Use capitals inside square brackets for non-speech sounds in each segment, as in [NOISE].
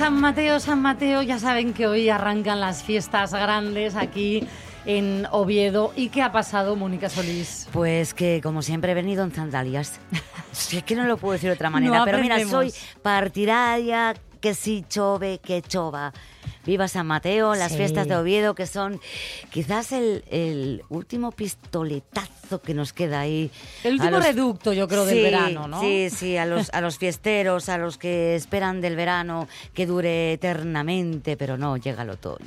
San Mateo, San Mateo, ya saben que hoy arrancan las fiestas grandes aquí en Oviedo. ¿Y qué ha pasado, Mónica Solís? Pues que, como siempre, he venido en sandalias. [LAUGHS] Si es que no lo puedo decir de otra manera. No pero mira, soy partidaria que si chove, que chova. Viva San Mateo, las Sí. fiestas de Oviedo, que son quizás el, el último pistoletazo que nos queda ahí. El último los- reducto, yo creo, del verano, ¿no? Sí, sí, a los, a los fiesteros, a los que esperan del verano que dure eternamente, pero no, llega el otoño.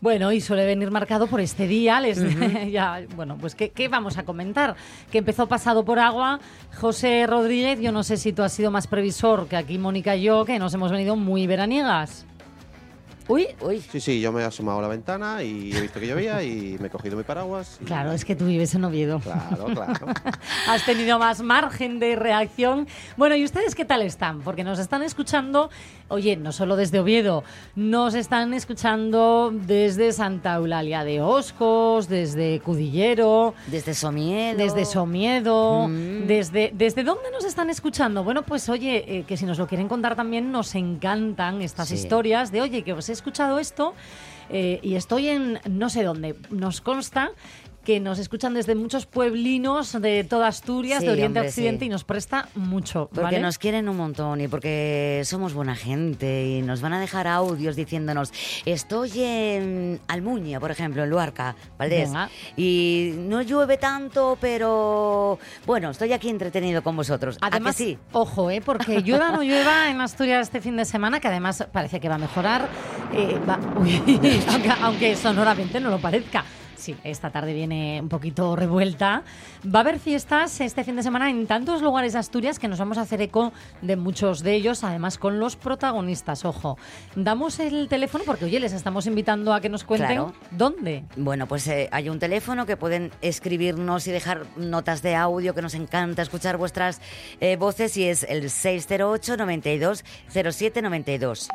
Bueno, y suele venir marcado por este día. Les, [LAUGHS] ya, bueno, pues ¿qué, qué vamos a comentar? Que empezó pasado por agua. José Rodríguez, yo no sé si tú has sido más previsor que aquí Mónica y yo, que nos hemos venido muy veraniegas. Uy, Uy, Sí, sí, yo me he asomado a la ventana y he visto que llovía y me he cogido mi paraguas. y- claro, es que tú vives en Oviedo. Claro, claro. [LAUGHS] Has tenido más margen de reacción. Bueno, ¿y ustedes qué tal están? Porque nos están escuchando, oye, no solo desde Oviedo, nos están escuchando desde Santa Eulalia de Oscos, desde Cudillero, desde Somiedo. desde Somiedo, Mm. desde, ¿desde dónde nos están escuchando? Bueno, pues oye, eh, que si nos lo quieren contar también nos encantan estas Sí. historias de, oye, que os he escuchado esto eh, y estoy en no sé dónde. Nos consta que nos escuchan desde muchos pueblinos de toda Asturias, Sí, de Oriente a Occidente sí. y nos presta mucho. Porque ¿vale? nos quieren un montón y porque somos buena gente y nos van a dejar audios diciéndonos estoy en Almuña, por ejemplo, en Luarca, Valdés, Venga. y no llueve tanto, pero bueno, estoy aquí entretenido con vosotros. ¿A que Además, sí? ojo, ¿eh? porque llueva o no llueva en Asturias este fin de semana, que además parece que va a mejorar, eh, va- [LAUGHS] uy, aunque, aunque sonoramente no lo parezca. Sí, esta tarde viene un poquito revuelta. Va a haber fiestas este fin de semana en tantos lugares de Asturias que nos vamos a hacer eco de muchos de ellos, además con los protagonistas. Ojo, damos el teléfono porque, oye, les estamos invitando a que nos cuenten Claro. dónde. Bueno, pues eh, hay un teléfono que pueden escribirnos y dejar notas de audio, que nos encanta escuchar vuestras eh, voces y es el 608 92 07 92.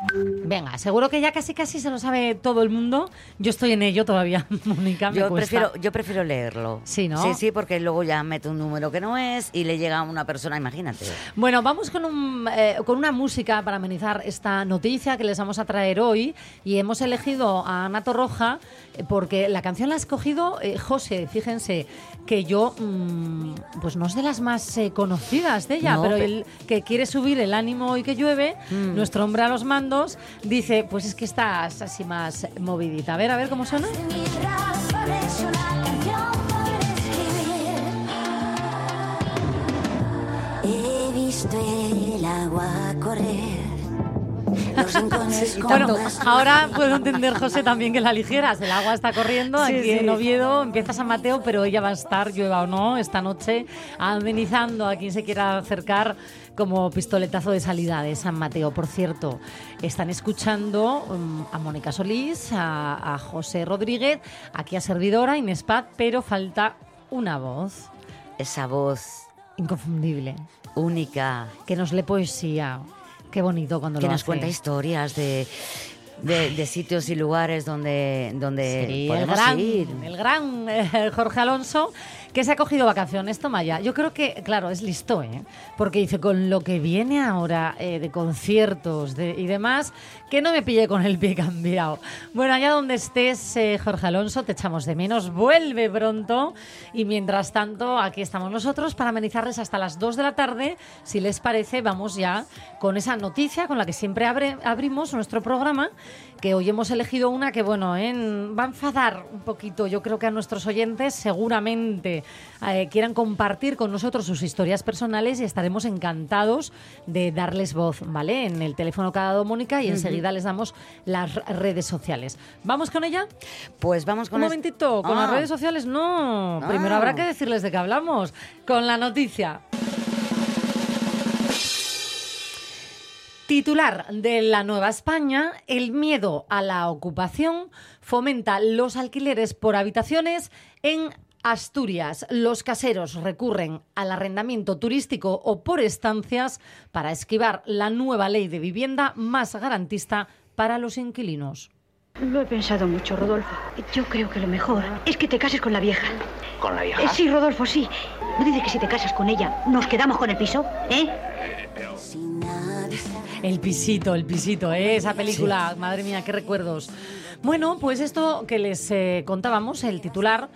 Venga, seguro que ya casi casi se lo sabe todo el mundo. Yo estoy en ello todavía, [LAUGHS] Mónica. Me Yo cuesta. prefiero, yo prefiero leerlo. Sí, ¿no? Sí, sí, porque luego ya meto un número que no es y le llega a una persona, imagínate. Bueno, vamos con, un, eh, con una música para amenizar esta noticia que les vamos a traer hoy. Y hemos elegido a Ana Torroja eh, porque la canción la ha escogido eh, José. Fíjense que yo, mm, pues no es de las más eh, conocidas de ella, No, pero pe- el que quiere subir el ánimo y que llueve, Mm. nuestro hombre a los mandos, dice: Pues es que estás así más movidita. A ver, a ver cómo suena. Bueno, [LAUGHS] ahora puedo entender, José, también que la ligeras. El agua está corriendo Sí, aquí sí. en Oviedo, empieza San Mateo, pero ella va a estar, llueva o no, esta noche amenizando a quien se quiera acercar como pistoletazo de salida de San Mateo. Por cierto, están escuchando um, a Mónica Solís, a, a José Rodríguez, aquí a servidora, Inés Paz, pero falta una voz Esa voz inconfundible, única que nos lee poesía. Qué bonito cuando que lo nos hace. cuenta historias de, de, de sitios y lugares donde, donde Sí, el podemos gran, ir. el gran eh, Jorge Alonso, que se ha cogido vacaciones, toma ya. Yo creo que, claro, es listo, ¿eh? Porque dice, con lo que viene ahora eh, de conciertos y demás, que no me pille con el pie cambiado. Bueno, allá donde estés, eh, Jorge Alonso, te echamos de menos, vuelve pronto. Y mientras tanto, aquí estamos nosotros para amenizarles hasta las 2 de la tarde. Si les parece, vamos ya con esa noticia con la que siempre abrimos nuestro programa, que hoy hemos elegido una que, bueno, ¿eh? va a enfadar un poquito, yo creo que a nuestros oyentes seguramente eh, quieran compartir con nosotros sus historias personales y estaremos encantados de darles voz, ¿vale? En el teléfono que ha dado Mónica y enseguida les damos las redes sociales. ¿Vamos con ella? Pues vamos con Un momentito, con Ah. las redes sociales no. Primero Ah. habrá que decirles de qué hablamos. Con la noticia. Titular de la Nueva España, el miedo a la ocupación fomenta los alquileres por habitaciones en Asturias. Los caseros recurren al arrendamiento turístico o por estancias para esquivar la nueva ley de vivienda más garantista para los inquilinos. Lo he pensado mucho, Rodolfo. Yo creo que lo mejor es que te cases con la vieja. ¿Con la vieja? Eh, sí, Rodolfo, sí. ¿No dice que si te casas con ella nos quedamos con el piso? ¿Eh? El pisito, el pisito, ¿eh? esa película, madre mía, qué recuerdos. Bueno, pues esto que les eh, contábamos, el titular,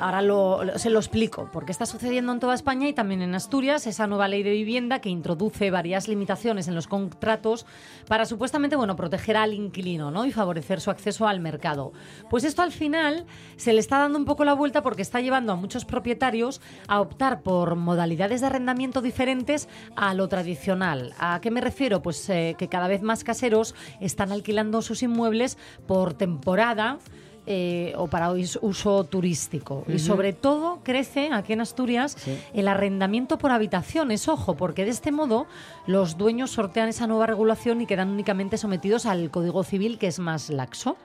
ahora se lo explico, porque está sucediendo en toda España y también en Asturias esa nueva ley de vivienda que introduce varias limitaciones en los contratos para supuestamente, bueno, proteger al inquilino, ¿no? Y favorecer su acceso al mercado. Pues esto al final se le está dando un poco la vuelta porque está llevando a muchos propietarios a optar por modalidades de arrendamiento diferentes a lo tradicional. ¿A qué me refiero? Pues eh, que cada vez más caseros están alquilando sus inmuebles por temporada. Eh, o para us- uso turístico. Y sobre todo crece aquí en Asturias el arrendamiento por habitaciones, ojo, porque de este modo los dueños sortean esa nueva regulación y quedan únicamente sometidos al Código Civil, que es más laxo.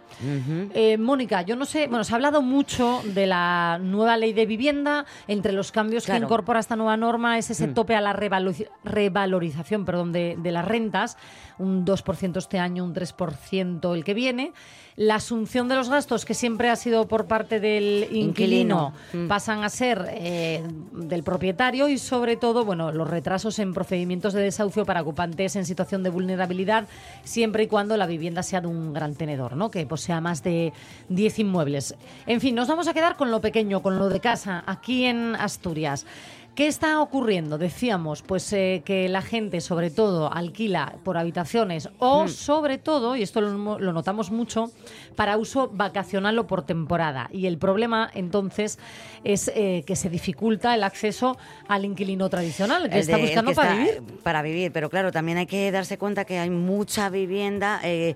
Eh, Mónica, yo no sé, bueno, se ha hablado mucho de la nueva ley de vivienda, entre los cambios que incorpora esta nueva norma es ese tope a la revalorización perdón, de, de las rentas, un 2% este año, un 3% el que viene. La asunción de los gastos, que siempre ha sido por parte del inquilino, Inquilino. Mm. pasan a ser eh, del propietario y sobre todo, bueno, los retrasos en procedimientos de desahucio para ocupantes en situación de vulnerabilidad, siempre y cuando la vivienda sea de un gran tenedor, ¿no? Que posea más de 10 inmuebles. En fin, nos vamos a quedar con lo pequeño, con lo de casa, aquí en Asturias. ¿Qué está ocurriendo? Decíamos, pues eh, que la gente sobre todo alquila por habitaciones o sobre todo, y esto lo, lo notamos mucho, para uso vacacional o por temporada. Y el problema entonces es eh, que se dificulta el acceso al inquilino tradicional, que El está de- buscando que para está, vivir. eh, Para vivir, pero claro, también hay que darse cuenta que hay mucha vivienda eh,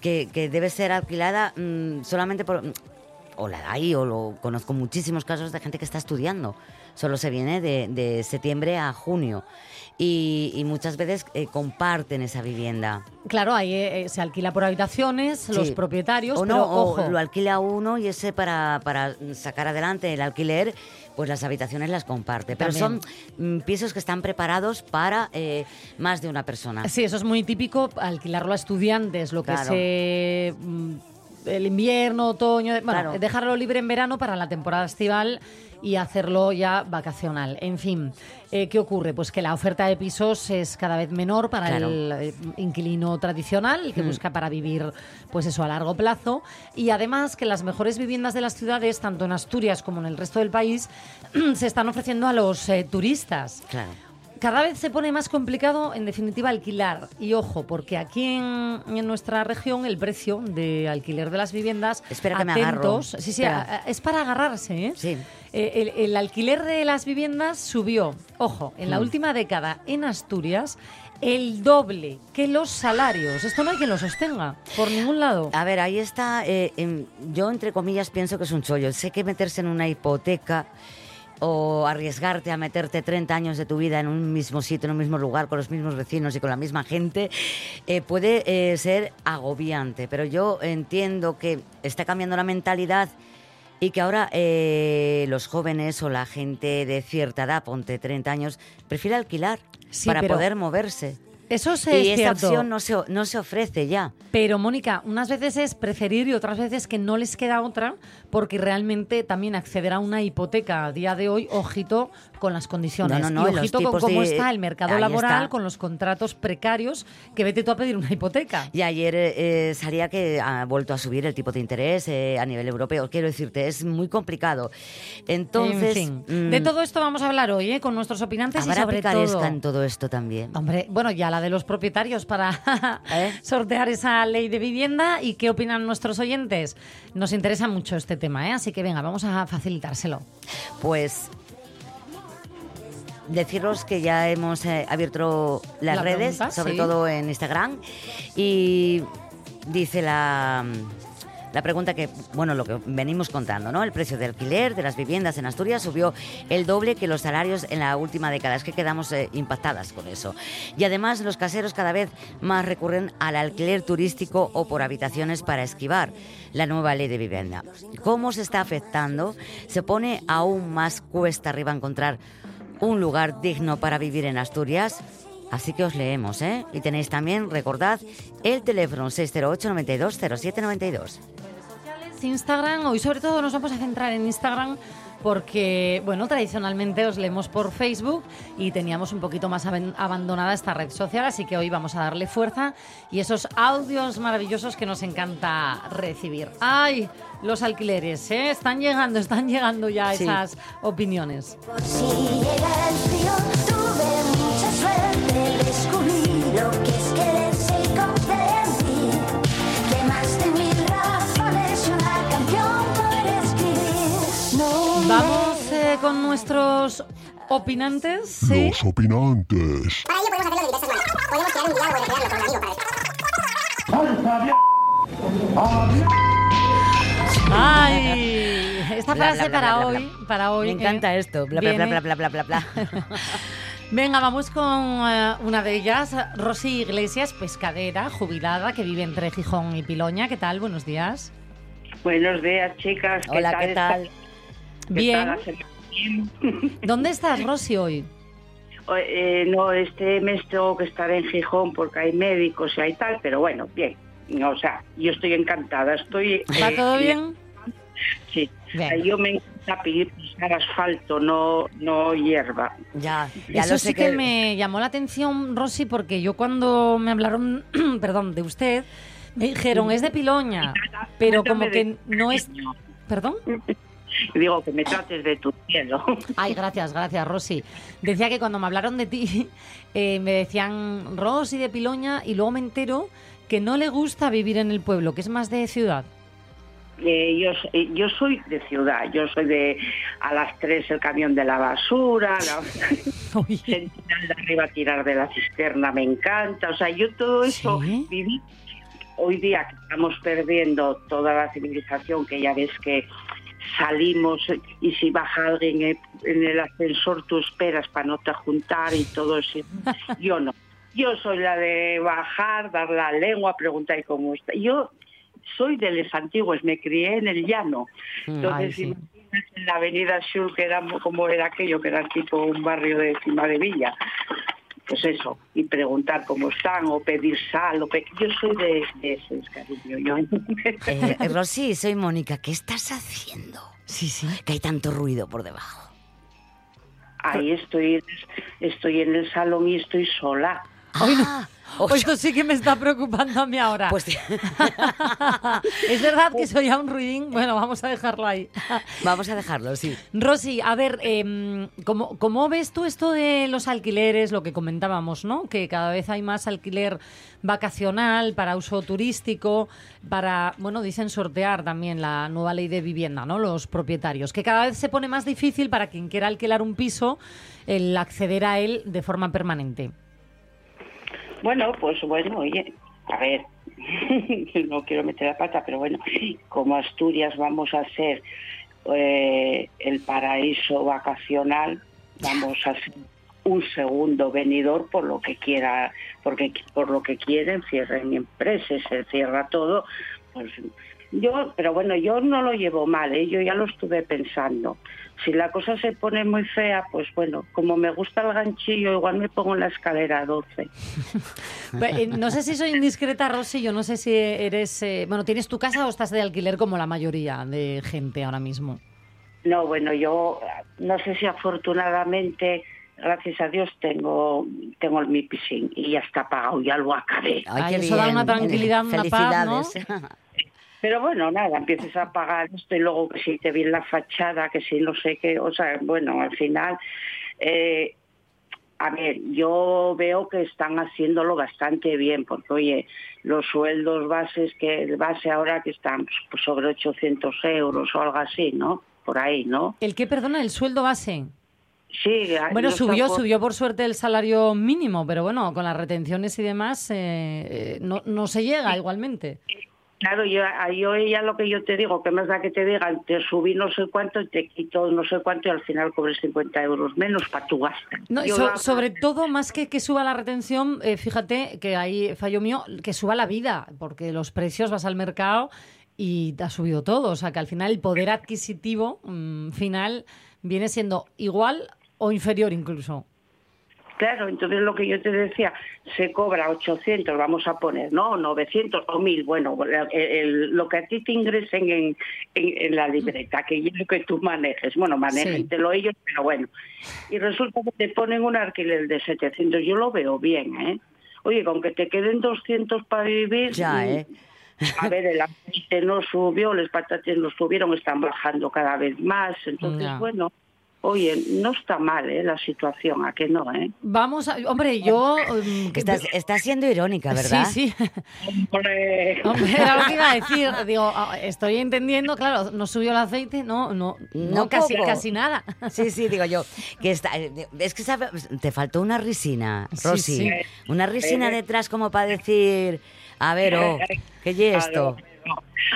que, que debe ser alquilada mm, solamente por... O la hay, o lo conozco muchísimos casos de gente que está estudiando. Solo se viene de, de septiembre a junio. Y, y muchas veces eh, comparten esa vivienda. Claro, ahí eh, se alquila por habitaciones, los propietarios, o pero no, o ojo. lo alquila uno y ese para, para sacar adelante el alquiler, pues las habitaciones las comparte. Pero También. son mm, pisos que están preparados para eh, más de una persona. Sí, eso es muy típico, alquilarlo a estudiantes, lo que Claro. es mm, el invierno, otoño, bueno, Claro. dejarlo libre en verano para la temporada estival y hacerlo ya vacacional. En fin, eh, ¿qué ocurre? Pues que la oferta de pisos es cada vez menor para Claro. Mm. el eh, inquilino tradicional, que busca para vivir, pues eso, a largo plazo. Y además que las mejores viviendas de las ciudades, tanto en Asturias como en el resto del país, [CLEARS THROAT] se están ofreciendo a los eh, turistas. Claro. Cada vez se pone más complicado, en definitiva, alquilar. Y ojo, porque aquí en, en nuestra región el precio de alquiler de las viviendas. Espera que me agarro. atentos, Sí, sí, Espera. a- a- es para agarrarse. ¿eh? Sí. Eh, el, el alquiler de las viviendas subió, ojo, en la Mm. última década en Asturias el doble que los salarios. Esto no hay quien lo sostenga por ningún lado. A ver, ahí está. eh, yo, entre comillas, pienso que es un chollo. Sé que meterse en una hipoteca o arriesgarte a meterte 30 años de tu vida en un mismo sitio, en un mismo lugar, con los mismos vecinos y con la misma gente, eh, puede eh, ser agobiante. Pero yo entiendo que está cambiando la mentalidad y que ahora eh, los jóvenes o la gente de cierta edad, ponte 30 años, prefiere alquilar Sí, para poder moverse. Eso sí y es esta cierto. opción no se, no se ofrece ya. Pero, Mónica, unas veces es preferir y otras veces que no les queda otra, porque realmente también acceder a una hipoteca a día de hoy, ojito con las condiciones. No, no, no, y ojito con cómo de- está el mercado ahí laboral, está. con los contratos precarios, que vete tú a pedir una hipoteca. Y ayer eh, salía que ha vuelto a subir el tipo de interés eh, a nivel europeo. Quiero decirte, es muy complicado. Entonces, en fin, mm, de todo esto vamos a hablar hoy, ¿eh? con nuestros opinantes y ¿habrá sobre picaresca todo... en todo esto también? Hombre, bueno, ya la de los propietarios para [LAUGHS] sortear esa ley de vivienda y qué opinan nuestros oyentes. Nos interesa mucho este tema, ¿eh? así que venga, vamos a facilitárselo. Pues deciros que ya hemos eh, abierto las La redes, pregunta, sobre sí. todo en Instagram, y dice la, La pregunta que, bueno, lo que venimos contando, ¿no? El precio de alquiler de las viviendas en Asturias subió el doble que los salarios en la última década. Es que quedamos eh, impactadas con eso. Y además los caseros cada vez más recurren al alquiler turístico o por habitaciones para esquivar la nueva ley de vivienda. ¿Cómo se está afectando? Se pone aún más cuesta arriba encontrar un lugar digno para vivir en Asturias. Así que os leemos, ¿eh? Y tenéis también, recordad, el teléfono 608 92 07 92. Instagram, hoy sobre todo nos vamos a centrar en Instagram porque, bueno, tradicionalmente os leemos por Facebook y teníamos un poquito más abandonada esta red social, así que hoy vamos a darle fuerza y esos audios maravillosos que nos encanta recibir. ¡Ay! Los alquileres, ¿eh? Están llegando, están llegando ya Sí. esas opiniones. Por si llega el frío, tuve mucha suerte. Descubrí lo que es quererse y comprendí eh, con nuestros opinantes, ¿sí? Los opinantes. Para ello podemos hacerlo de diversas maneras. Podemos crear un diálogo y recrearlo con un amigo para ¡Ay! Esta Bla, frase bla, bla, para bla, bla, hoy, para hoy. Me encanta eh, esto. Bla, bla, bla, bla, bla, bla, bla, bla. [LAUGHS] Venga, vamos con eh, una de ellas, Rosy Iglesias, pescadera, jubilada, que vive entre Gijón y Piloña. ¿Qué tal? Buenos días. Buenos días, chicas. Hola, ¿qué tal? ¿Qué Bien. tal? ¿Dónde estás, Rosy, hoy? Eh, no, este mes tengo que estar en Gijón porque hay médicos y hay tal, pero bueno, bien. O sea, yo estoy encantada. Estoy. ¿Va eh, todo bien? Sí. Bien. Yo me encanta pedir pisar asfalto, no, no hierba. Ya, ya Eso lo sé sí que... me llamó la atención, Rosy, porque yo cuando me hablaron, [CLEARS THROAT] perdón, de usted, me dijeron, es de Piloña, pero como que no es... ¿Perdón? [LAUGHS] Digo que me trates de tu cielo. [LAUGHS] Ay, gracias, gracias, Rosy. Decía que cuando me hablaron de ti, [LAUGHS] eh, me decían Rosy de Piloña y luego me entero que no le gusta vivir en el pueblo, que es más de ciudad. Eh, yo, eh, yo soy de ciudad, yo soy de a las tres el camión de la basura, la, de arriba tirar de la cisterna me encanta, o sea, yo todo eso ¿Sí? viví. Hoy día que estamos perdiendo toda la civilización, que ya ves que salimos y si baja alguien en el ascensor tú esperas para no te juntar y todo eso. Yo no. Yo soy la de bajar, dar la lengua, preguntar ¿y cómo está. Yo soy de los antiguos, me crié en el llano. Entonces, Ay, sí. en la avenida Sur, que era como era aquello, que era tipo un barrio de cima de Villa. Pues eso, y preguntar cómo están, o pedir sal, o pe- yo soy de, de ese cariño. Yo. [LAUGHS] Eh, eh, Rosy, soy Mónica. ¿Qué estás haciendo? Sí, sí. Que hay tanto ruido por debajo. Ahí estoy, estoy en el salón y estoy sola. Ah, [LAUGHS] Pues esto sí que me está preocupando a mí ahora. pues [LAUGHS] es verdad que soy a un ruidín. Bueno, vamos a dejarlo ahí. [LAUGHS] vamos a dejarlo, sí. Rosy, a ver, em, ¿cómo, cómo ves tú esto de los alquileres, lo que comentábamos, ¿no? Que cada vez hay más alquiler vacacional para uso turístico, para, bueno, dicen sortear también la nueva ley de vivienda, ¿no? Los propietarios, que cada vez se pone más difícil para quien quiera alquilar un piso el acceder a él de forma permanente. Bueno, pues bueno, oye, a ver, [LAUGHS] no quiero meter la pata, pero bueno, como Asturias vamos a ser eh, el paraíso vacacional, vamos a ser un segundo venidor por lo que quiera, porque por lo que quieren cierren empresas, se cierra todo, pues yo, pero bueno, yo no lo llevo mal, ¿eh? yo ya lo estuve pensando. Si la cosa se pone muy fea, pues bueno, como me gusta el ganchillo, igual me pongo en la escalera 12. [LAUGHS] Pues, eh, No sé si soy indiscreta, Rosy, yo no sé si eres... eh, bueno, ¿tienes tu casa o estás de alquiler como la mayoría de gente ahora mismo? No, bueno, yo no sé si afortunadamente, gracias a Dios, tengo tengo mi piscín y ya está pagado, ya lo acabé. Ay, eso da una tranquilidad, una paz, ¿no? [LAUGHS] Pero bueno, nada, empiezas a pagar esto y luego que si te viene la fachada, que si no sé qué, o sea, bueno, al final, eh, a ver, yo veo que están haciéndolo bastante bien, porque oye, los sueldos bases, que el base ahora que están pues, sobre 800 euros o algo así, ¿no? Por ahí, ¿no? ¿El que perdona el sueldo base? Sí, Bueno, no subió, por- subió por suerte el salario mínimo, pero bueno, con las retenciones y demás eh, eh, no, no se llega igualmente. Claro, yo, yo ella lo que yo te digo, que más da que te digan, te subí no sé cuánto y te quito no sé cuánto y al final cobres 50 euros menos para tu gasto. No, so- la- sobre todo, más que que suba la retención, eh, fíjate que ahí fallo mío, que suba la vida, porque los precios vas al mercado y te ha subido todo. O sea, que al final el poder adquisitivo mm, final viene siendo igual o inferior incluso. Claro, entonces lo que yo te decía, se cobra 800, vamos a poner, ¿no? 900 o 1000, bueno, el- el- lo que a ti te ingresen en, en- en la libreta, que es lo que tú manejes, bueno, manéjatelo ellos, pero bueno. Y resulta que te ponen un alquiler de 700, yo lo veo bien, ¿eh? Oye, con que te queden 200 para vivir... Ya, mm, ¿eh? A ver, el aceite no subió, los patates no subieron, están bajando cada vez más. Entonces, bueno, oye, no está mal ¿eh? la situación, ¿a que no? Eh? Vamos a... Hombre, yo... que- Estás, estás siendo irónica, ¿verdad? Sí, sí. Hombre, [LAUGHS] Hombre, era lo que iba a decir. Digo, ah, estoy entendiendo, claro, no subió el aceite, no, no, no, No casi, poco. casi nada. Sí, sí, digo yo. Que está, es que sabe- te faltó una risina, Sí, Rosy. sí. Una risina detrás como para decir, a ver, oh, ¿qué es esto?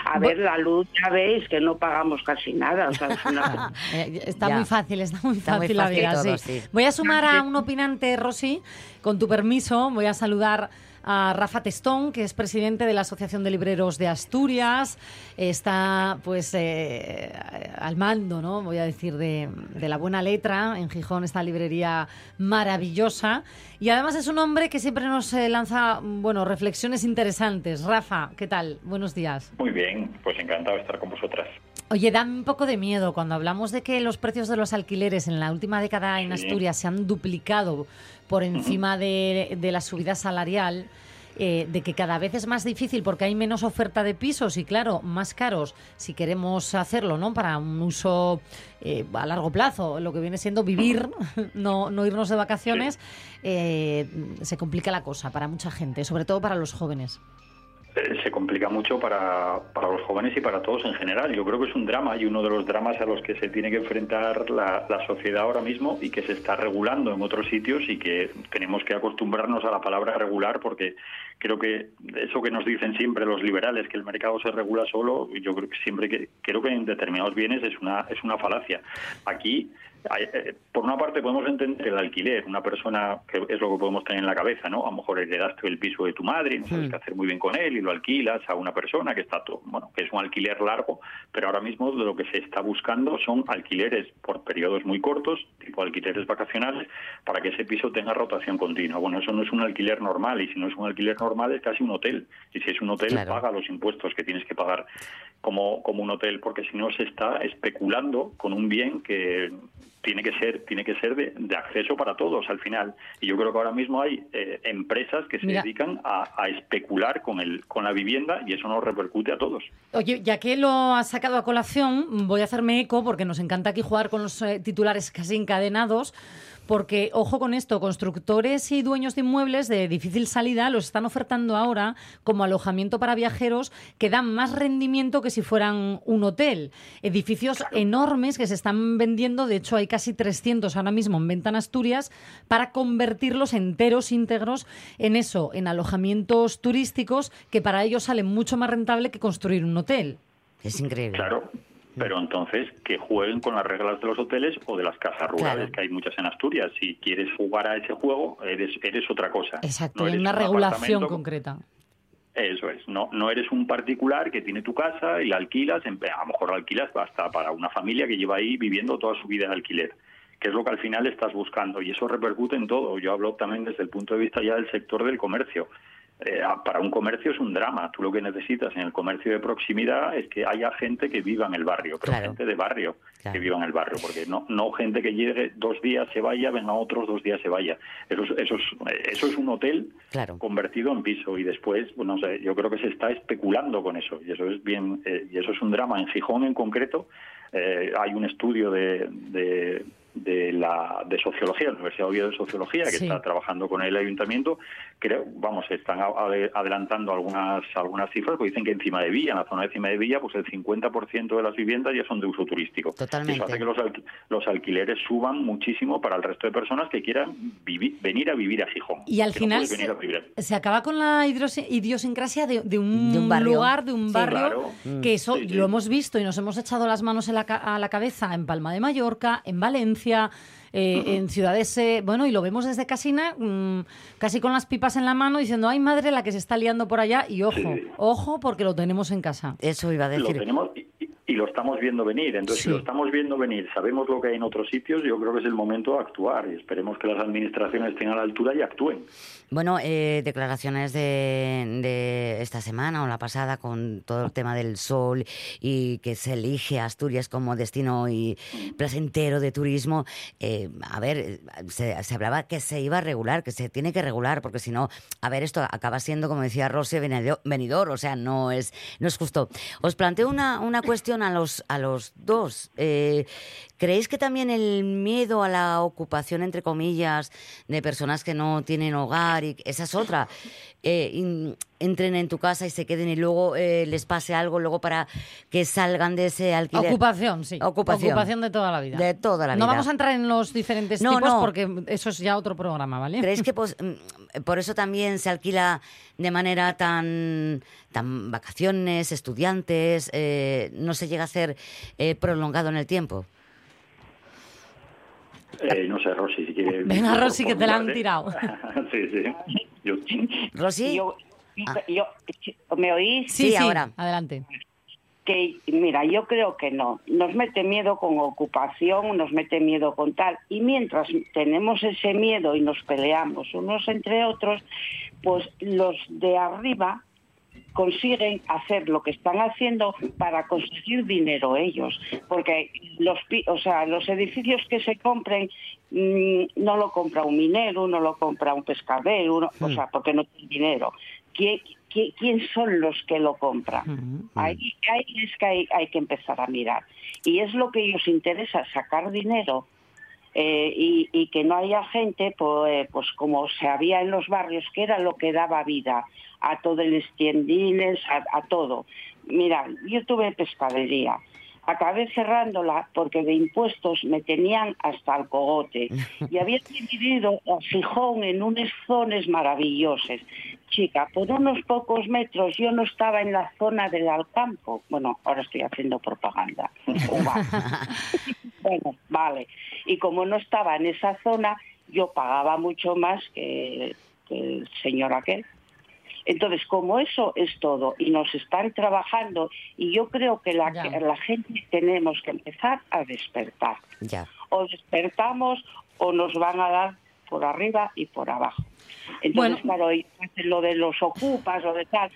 A ver, la luz ya veis que no pagamos casi nada. O sea, es una- [LAUGHS] Eh, Está Ya. muy fácil, está muy Está muy fácil la vida, todo, sí. sí. Voy a sumar a un opinante, Rosy, con tu permiso. Voy a saludar a Rafa Testón, que es presidente de la Asociación de Libreros de Asturias. Está, pues, eh, al mando, ¿no? Voy a decir, de, de la buena letra. En Gijón, esta librería maravillosa. Y además es un hombre que siempre nos eh, lanza, bueno, reflexiones interesantes. Rafa, ¿qué tal? Buenos días. Muy bien, pues encantado de estar con vosotras. Oye, da un poco de miedo cuando hablamos de que los precios de los alquileres en la última década en Sí. Asturias se han duplicado por encima de, de la subida salarial. eh, de que cada vez es más difícil porque hay menos oferta de pisos y claro, más caros si queremos hacerlo, ¿no? Para un uso eh, a largo plazo, lo que viene siendo vivir, [LAUGHS] no, no irnos de vacaciones, eh, se complica la cosa para mucha gente, sobre todo para los jóvenes. Eh, Se complica mucho para, para los jóvenes y para todos en general. Yo creo que es un drama y uno de los dramas a los que se tiene que enfrentar la, la sociedad ahora mismo y que se está regulando en otros sitios y que tenemos que acostumbrarnos a la palabra regular porque creo que eso que nos dicen siempre los liberales, que el mercado se regula solo, yo creo que siempre que creo que en determinados bienes es una es una falacia. Aquí por una parte podemos entender el alquiler, una persona que es lo que podemos tener en la cabeza, ¿no? A lo mejor heredaste el piso de tu madre y no sabes Hmm. qué hacer muy bien con él y lo alquilas a una persona que está todo, bueno, que es un alquiler largo, pero ahora mismo lo que se está buscando son alquileres por periodos muy cortos, tipo alquileres vacacionales, para que ese piso tenga rotación continua. Bueno, eso no es un alquiler normal y si no es un alquiler normal es casi un hotel. Y si es un hotel, Claro. paga los impuestos que tienes que pagar como, como un hotel, porque si no se está especulando con un bien que tiene que ser tiene que ser de, de acceso para todos al final y yo creo que ahora mismo hay eh, empresas que se Mira. dedican a, a especular con el con la vivienda y eso nos repercute a todos Oye, ya que lo has sacado a colación, voy a hacerme eco porque nos encanta aquí jugar con los eh, titulares casi encadenados. Porque, ojo con esto, constructores y dueños de inmuebles de difícil salida los están ofertando ahora como alojamiento para viajeros que dan más rendimiento que si fueran un hotel. Edificios enormes que se están vendiendo, de hecho hay casi 300 ahora mismo en venta en Asturias, para convertirlos enteros, íntegros en eso, en alojamientos turísticos que para ellos sale mucho más rentable que construir un hotel. Es increíble. claro pero entonces que jueguen con las reglas de los hoteles o de las casas rurales Claro. que hay muchas en Asturias si quieres jugar a ese juego eres eres otra cosa Exacto, No eres una un regulación concreta. Eso es, no, no eres un particular que tiene tu casa y la alquilas, en- a lo mejor la alquilas hasta para una familia que lleva ahí viviendo toda su vida de alquiler, que es lo que al final estás buscando y eso repercute en todo. Yo hablo también desde el punto de vista ya del sector del comercio. Eh, a- para un comercio es un drama. Tú lo que necesitas en el comercio de proximidad es que haya gente que viva en el barrio, pero Claro. gente de barrio Claro. que viva en el barrio, porque no, no gente que llegue dos días se vaya, venga otros dos días se vaya. Eso es, eso es, eso es un hotel Claro. convertido en piso y después, pues no sé, yo creo que se está especulando con eso y eso es bien eh, y eso es un drama. En Gijón en concreto eh, hay un estudio de, de, de la de sociología, la Universidad de Oviedo de Sociología, que Sí. está trabajando con el ayuntamiento, creo, vamos, están a- adelantando algunas algunas cifras, porque dicen que encima de Villa, en la zona de encima de Villa, pues el 50% de las viviendas ya son de uso turístico. Totalmente. Eso hace que los, alqui- los alquileres suban muchísimo para el resto de personas que quieran vivi- venir a vivir a Gijón. Y al no final se, a vivir a- se acaba con la idiosi- idiosincrasia de, de un, De un barrio. lugar, de un Sí. barrio, Claro. que eso Sí, sí. lo hemos visto y nos hemos echado las manos en la ca- a la cabeza en Palma de Mallorca, en Valencia, eh, en ciudades, eh, bueno, y lo vemos desde Casina, mm, casi con las pipas en la mano, diciendo, ay madre, la que se está liando por allá, y ojo, Sí. ojo, porque lo tenemos en casa. Eso iba a lo decir. tenemos y, y- y lo estamos viendo venir. Entonces, Sí. si lo estamos viendo venir, sabemos lo que hay en otros sitios, yo creo que es el momento de actuar y esperemos que las administraciones estén a la altura y actúen. Bueno, eh, declaraciones de, esta semana o la pasada con todo el tema del sol y que se elige Asturias como destino y placentero de turismo. Eh, a ver, se, se hablaba que se iba a regular, que se tiene que regular, porque si no, a ver, esto acaba siendo, como decía venido- venidor, o sea, no es, no es justo. Os planteo una, una cuestión a los, a los dos. Eh, ¿Creéis que también el miedo a la ocupación, entre comillas, de personas que no tienen hogar, y esa es otra, eh, in- entren en tu casa y se queden y luego eh, les pase algo, luego para que salgan de ese alquiler? Ocupación, sí. Ocupación. de toda la vida. De toda la No vida. vamos a entrar en los diferentes No, tipos no. porque eso es ya otro programa, ¿vale? ¿Creéis que [LAUGHS] pues, por eso también se alquila de manera tan, tan vacaciones, estudiantes, eh, no se llega a ser eh, prolongado en el tiempo? Eh, no sé, Rosy, si quiere... Venga, Rosy, que te la han tirado. [LAUGHS] sí, sí. Yo- Rosy, Yo, Ah. yo- ¿Me oís? Sí, Sí, sí, ahora. adelante. que mira, yo creo que no. Nos mete miedo con ocupación, nos mete miedo con tal. Y mientras tenemos ese miedo y nos peleamos unos entre otros, pues los de arriba consiguen hacer lo que están haciendo para conseguir dinero ellos, porque los, o sea, los edificios que se compren mm, no lo compra un minero, no lo compra un pescadero, uno- o sea, porque no tiene dinero. ¿Quién, quién, son los que lo compran? Ujú. Ahí, ahí es que hay, hay que empezar a mirar. Y es lo que ellos interesa, sacar dinero eh, y, y que no haya gente, pues, pues como se había en los barrios, que era lo que daba vida a todos los tiendines, a, a todo. Mira, yo tuve pescadería. Acabé cerrándola porque de impuestos me tenían hasta el cogote. [LAUGHS] Y había dividido a Gijón en unas zonas maravillosas. Chica, por unos pocos metros yo no estaba en la zona del Alcampo. Bueno, ahora estoy haciendo propaganda. [LAUGHS] Bueno, vale. Y como no estaba en esa zona, yo pagaba mucho más que, que el señor aquel. Entonces, como eso es todo y nos están trabajando, y yo creo que la, que la gente tenemos que empezar a despertar. ya. O despertamos o nos van a dar por arriba y por abajo. Entonces, Bueno. claro, y lo de los ocupas o de tal,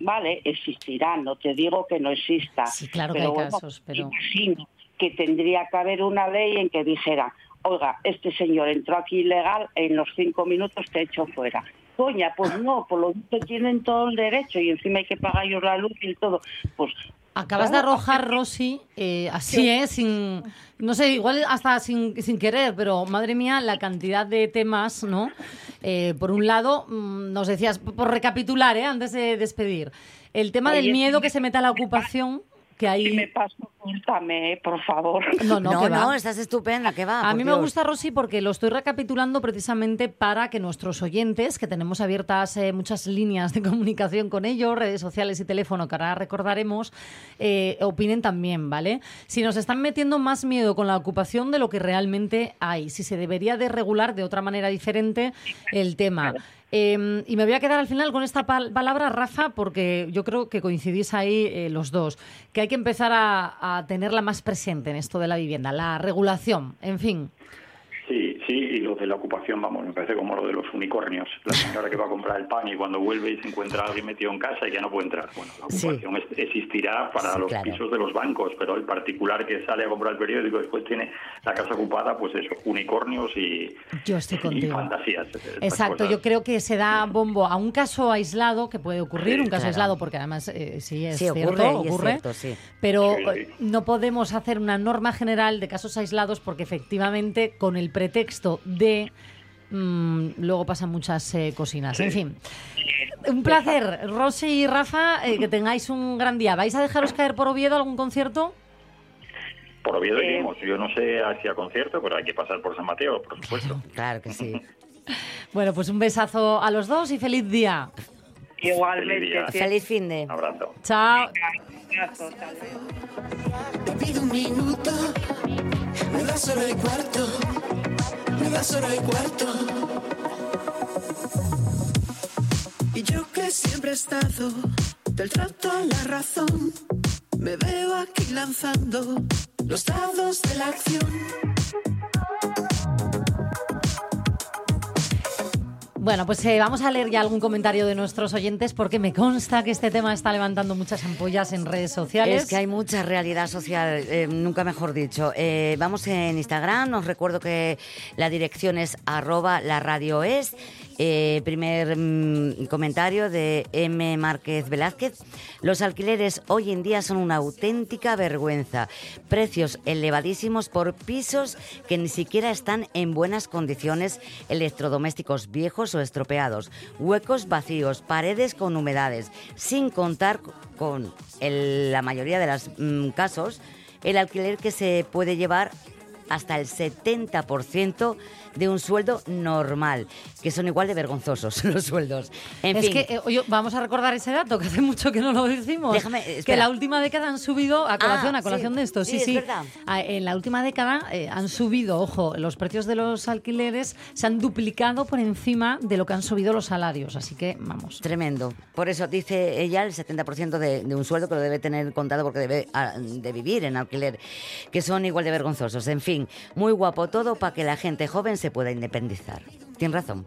vale, existirá, no te digo que no exista. Sí, claro que pero hay bueno, casos, pero- imagino que tendría que haber una ley en que dijera, oiga, este señor entró aquí ilegal, en los cinco minutos te echo fuera. Coña, pues no, por lo visto tienen todo el derecho y encima hay que pagar ellos la luz y todo. Pues Acabas de arrojar, Rosy, eh, así, ¿eh? Sin, no sé, igual hasta sin, sin querer, pero madre mía, la cantidad de temas, ¿no? Eh, por un lado, mm, nos decías, por recapitular, ¿eh? Antes de despedir, el tema del miedo que se mete a la ocupación, que si me hay... paso, córtame, por favor. [LAUGHS] No, no, No, que no, va. estás estupenda, que va. A mí me gusta, Rosy, porque lo estoy recapitulando precisamente para que nuestros oyentes, que tenemos abiertas eh, muchas líneas de [LAUGHS] comunicación con ellos, redes sociales y teléfono, que ahora recordaremos, eh, opinen también, ¿vale? Si nos están metiendo más miedo con la ocupación de lo que realmente hay, si se debería de regular de otra manera diferente el tema. Eh, y me voy a quedar al final con esta pal- palabra, Rafa, porque yo creo que coincidís ahí eh, los dos, que hay que empezar a tenerla más presente en esto de la vivienda, la regulación, en fin. Sí, sí, y lo de la ocupación, vamos, me parece como lo de los unicornios. La señora que va a comprar el pan y cuando vuelve y se encuentra a alguien metido en casa y ya no puede entrar. Bueno, la Sí. ocupación es- existirá para Sí, los claro. pisos de los bancos, pero el particular que sale a comprar el periódico y después tiene la casa ocupada, pues eso, unicornios y, Yo estoy y contigo. fantasías. Exacto, cosas. yo creo que se da bombo a un caso aislado que puede ocurrir, Sí, un caso claro. aislado, porque además eh, sí es Sí, cierto, ocurre, y es ocurre, cierto, sí. pero Sí, sí. eh, no podemos hacer una norma general de casos aislados porque efectivamente con el pretexto de mm, luego pasan muchas eh, cocinas. En fin, un placer, Rosy y Rafa, eh, que tengáis un gran día. ¿Vais a dejaros caer por Oviedo algún concierto? Por Oviedo Eh, iremos. Yo no sé hacia concierto, pero hay que pasar por San Mateo, por supuesto. [LAUGHS] Claro que sí. Bueno, pues un besazo a los dos y feliz día. Igualmente. Feliz día. sí. Feliz fin de. Un abrazo. Chao. Te pido un minuto, me das hora y cuarto, me das hora y cuarto. Y yo que siempre he estado del trato a la razón, me veo aquí lanzando los dados de la acción. Bueno, pues eh, vamos a leer ya algún comentario de nuestros oyentes porque me consta que este tema está levantando muchas ampollas en redes sociales. Es que hay mucha realidad social, eh, nunca mejor dicho. Eh, vamos en Instagram, os recuerdo que la dirección es arroba la radio es. Eh, primer mm, comentario de M. Márquez Velázquez. Los alquileres hoy en día son una auténtica vergüenza. Precios elevadísimos por pisos que ni siquiera están en buenas condiciones, electrodomésticos viejos o estropeados, huecos vacíos, paredes con humedades, sin contar con el- la mayoría de los casos el alquiler que se puede llevar hasta el 70% de un sueldo normal, que son igual de vergonzosos [LAUGHS] los sueldos. En es fin, que, eh, oye, vamos a recordar ese dato, que hace mucho que no lo decimos. Déjame, que la última década han subido, a colación, Ah, a colación sí, de esto, sí, sí, es sí. verdad. Ah, En la última década eh, han subido, ojo, los precios de los alquileres se han duplicado por encima de lo que han subido los salarios. Así que, vamos. Tremendo. Por eso dice ella el 70% de, de un sueldo que lo debe tener contado porque debe ah, de vivir en alquiler, que son igual de vergonzosos. En fin, muy guapo todo para que la gente joven se pueda independizar. Tienes razón.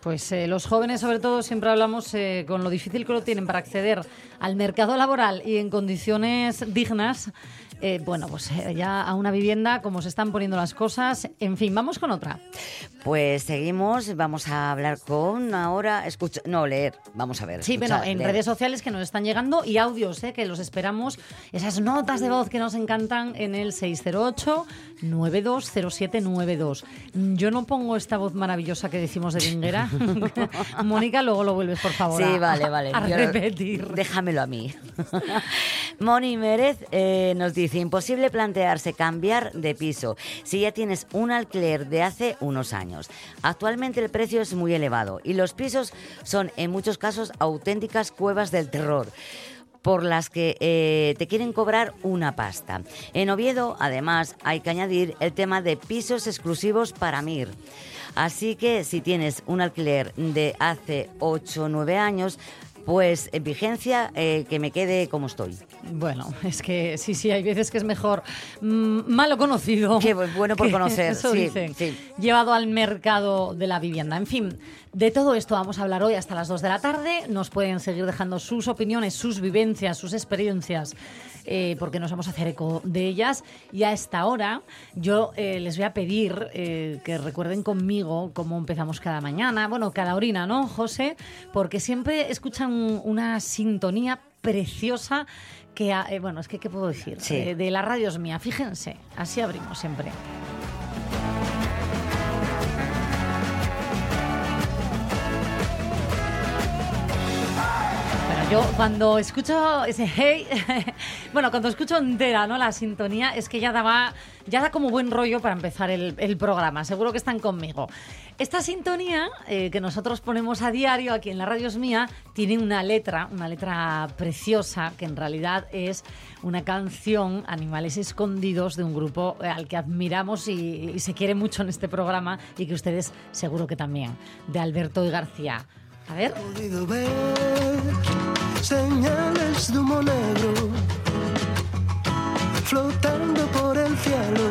Pues eh, los jóvenes, sobre todo, siempre hablamos eh, con lo difícil que lo tienen para acceder al mercado laboral y en condiciones dignas. eh, bueno, pues eh, ya a una vivienda, como se están poniendo las cosas. En fin, vamos con otra. Pues seguimos, vamos a hablar con ahora, escucha, no, leer, vamos a ver. Sí, escuchar, bueno, en leer. redes sociales que nos están llegando y audios, eh, que los esperamos, esas notas de voz que nos encantan en el 608-920792. Yo no pongo esta voz maravillosa que decimos de Vinguera. [LAUGHS] [LAUGHS] Mónica, luego lo vuelves, por favor. Sí, a- vale, vale. A Yo- repetir. A mí. [LAUGHS] Moni Mérez eh, nos dice, imposible plantearse cambiar de piso si ya tienes un alquiler de hace unos años. Actualmente el precio es muy elevado y los pisos son en muchos casos auténticas cuevas del terror por las que eh, te quieren cobrar una pasta. En Oviedo, además, hay que añadir el tema de pisos exclusivos para MIR. Así que si tienes un alquiler de hace 8 o 9 años, pues en vigencia eh, que me quede como estoy. Bueno, es que sí, sí, hay veces que es mejor mm, malo conocido. Bu- bueno por que- conocer, [LAUGHS] Eso sí, dicen. sí. Llevado al mercado de la vivienda. En fin, de todo esto vamos a hablar hoy hasta las 2 de la tarde. Nos pueden seguir dejando sus opiniones, sus vivencias, sus experiencias. eh, porque nos vamos a hacer eco de ellas. Y a esta hora yo eh, les voy a pedir eh, que recuerden conmigo cómo empezamos cada mañana, bueno, cada orina, ¿no, José? Porque siempre escuchan una sintonía preciosa que, bueno, es que, ¿qué puedo decir? Sí. De la radio es mía, fíjense, así abrimos siempre. Yo cuando escucho ese hey, [LAUGHS] bueno, cuando escucho entera ¿no? la sintonía, es que ya daba, ya da como buen rollo para empezar el, programa. Seguro que están conmigo. Esta sintonía eh, que nosotros ponemos a diario aquí en la radio es mía, tiene una letra, una letra preciosa, que en realidad es una canción, Animales Escondidos, de un grupo eh, al que admiramos y, y se quiere mucho en este programa y que ustedes seguro que también, de Alberto y García. A ver. Señales de humo negro flotando por el cielo.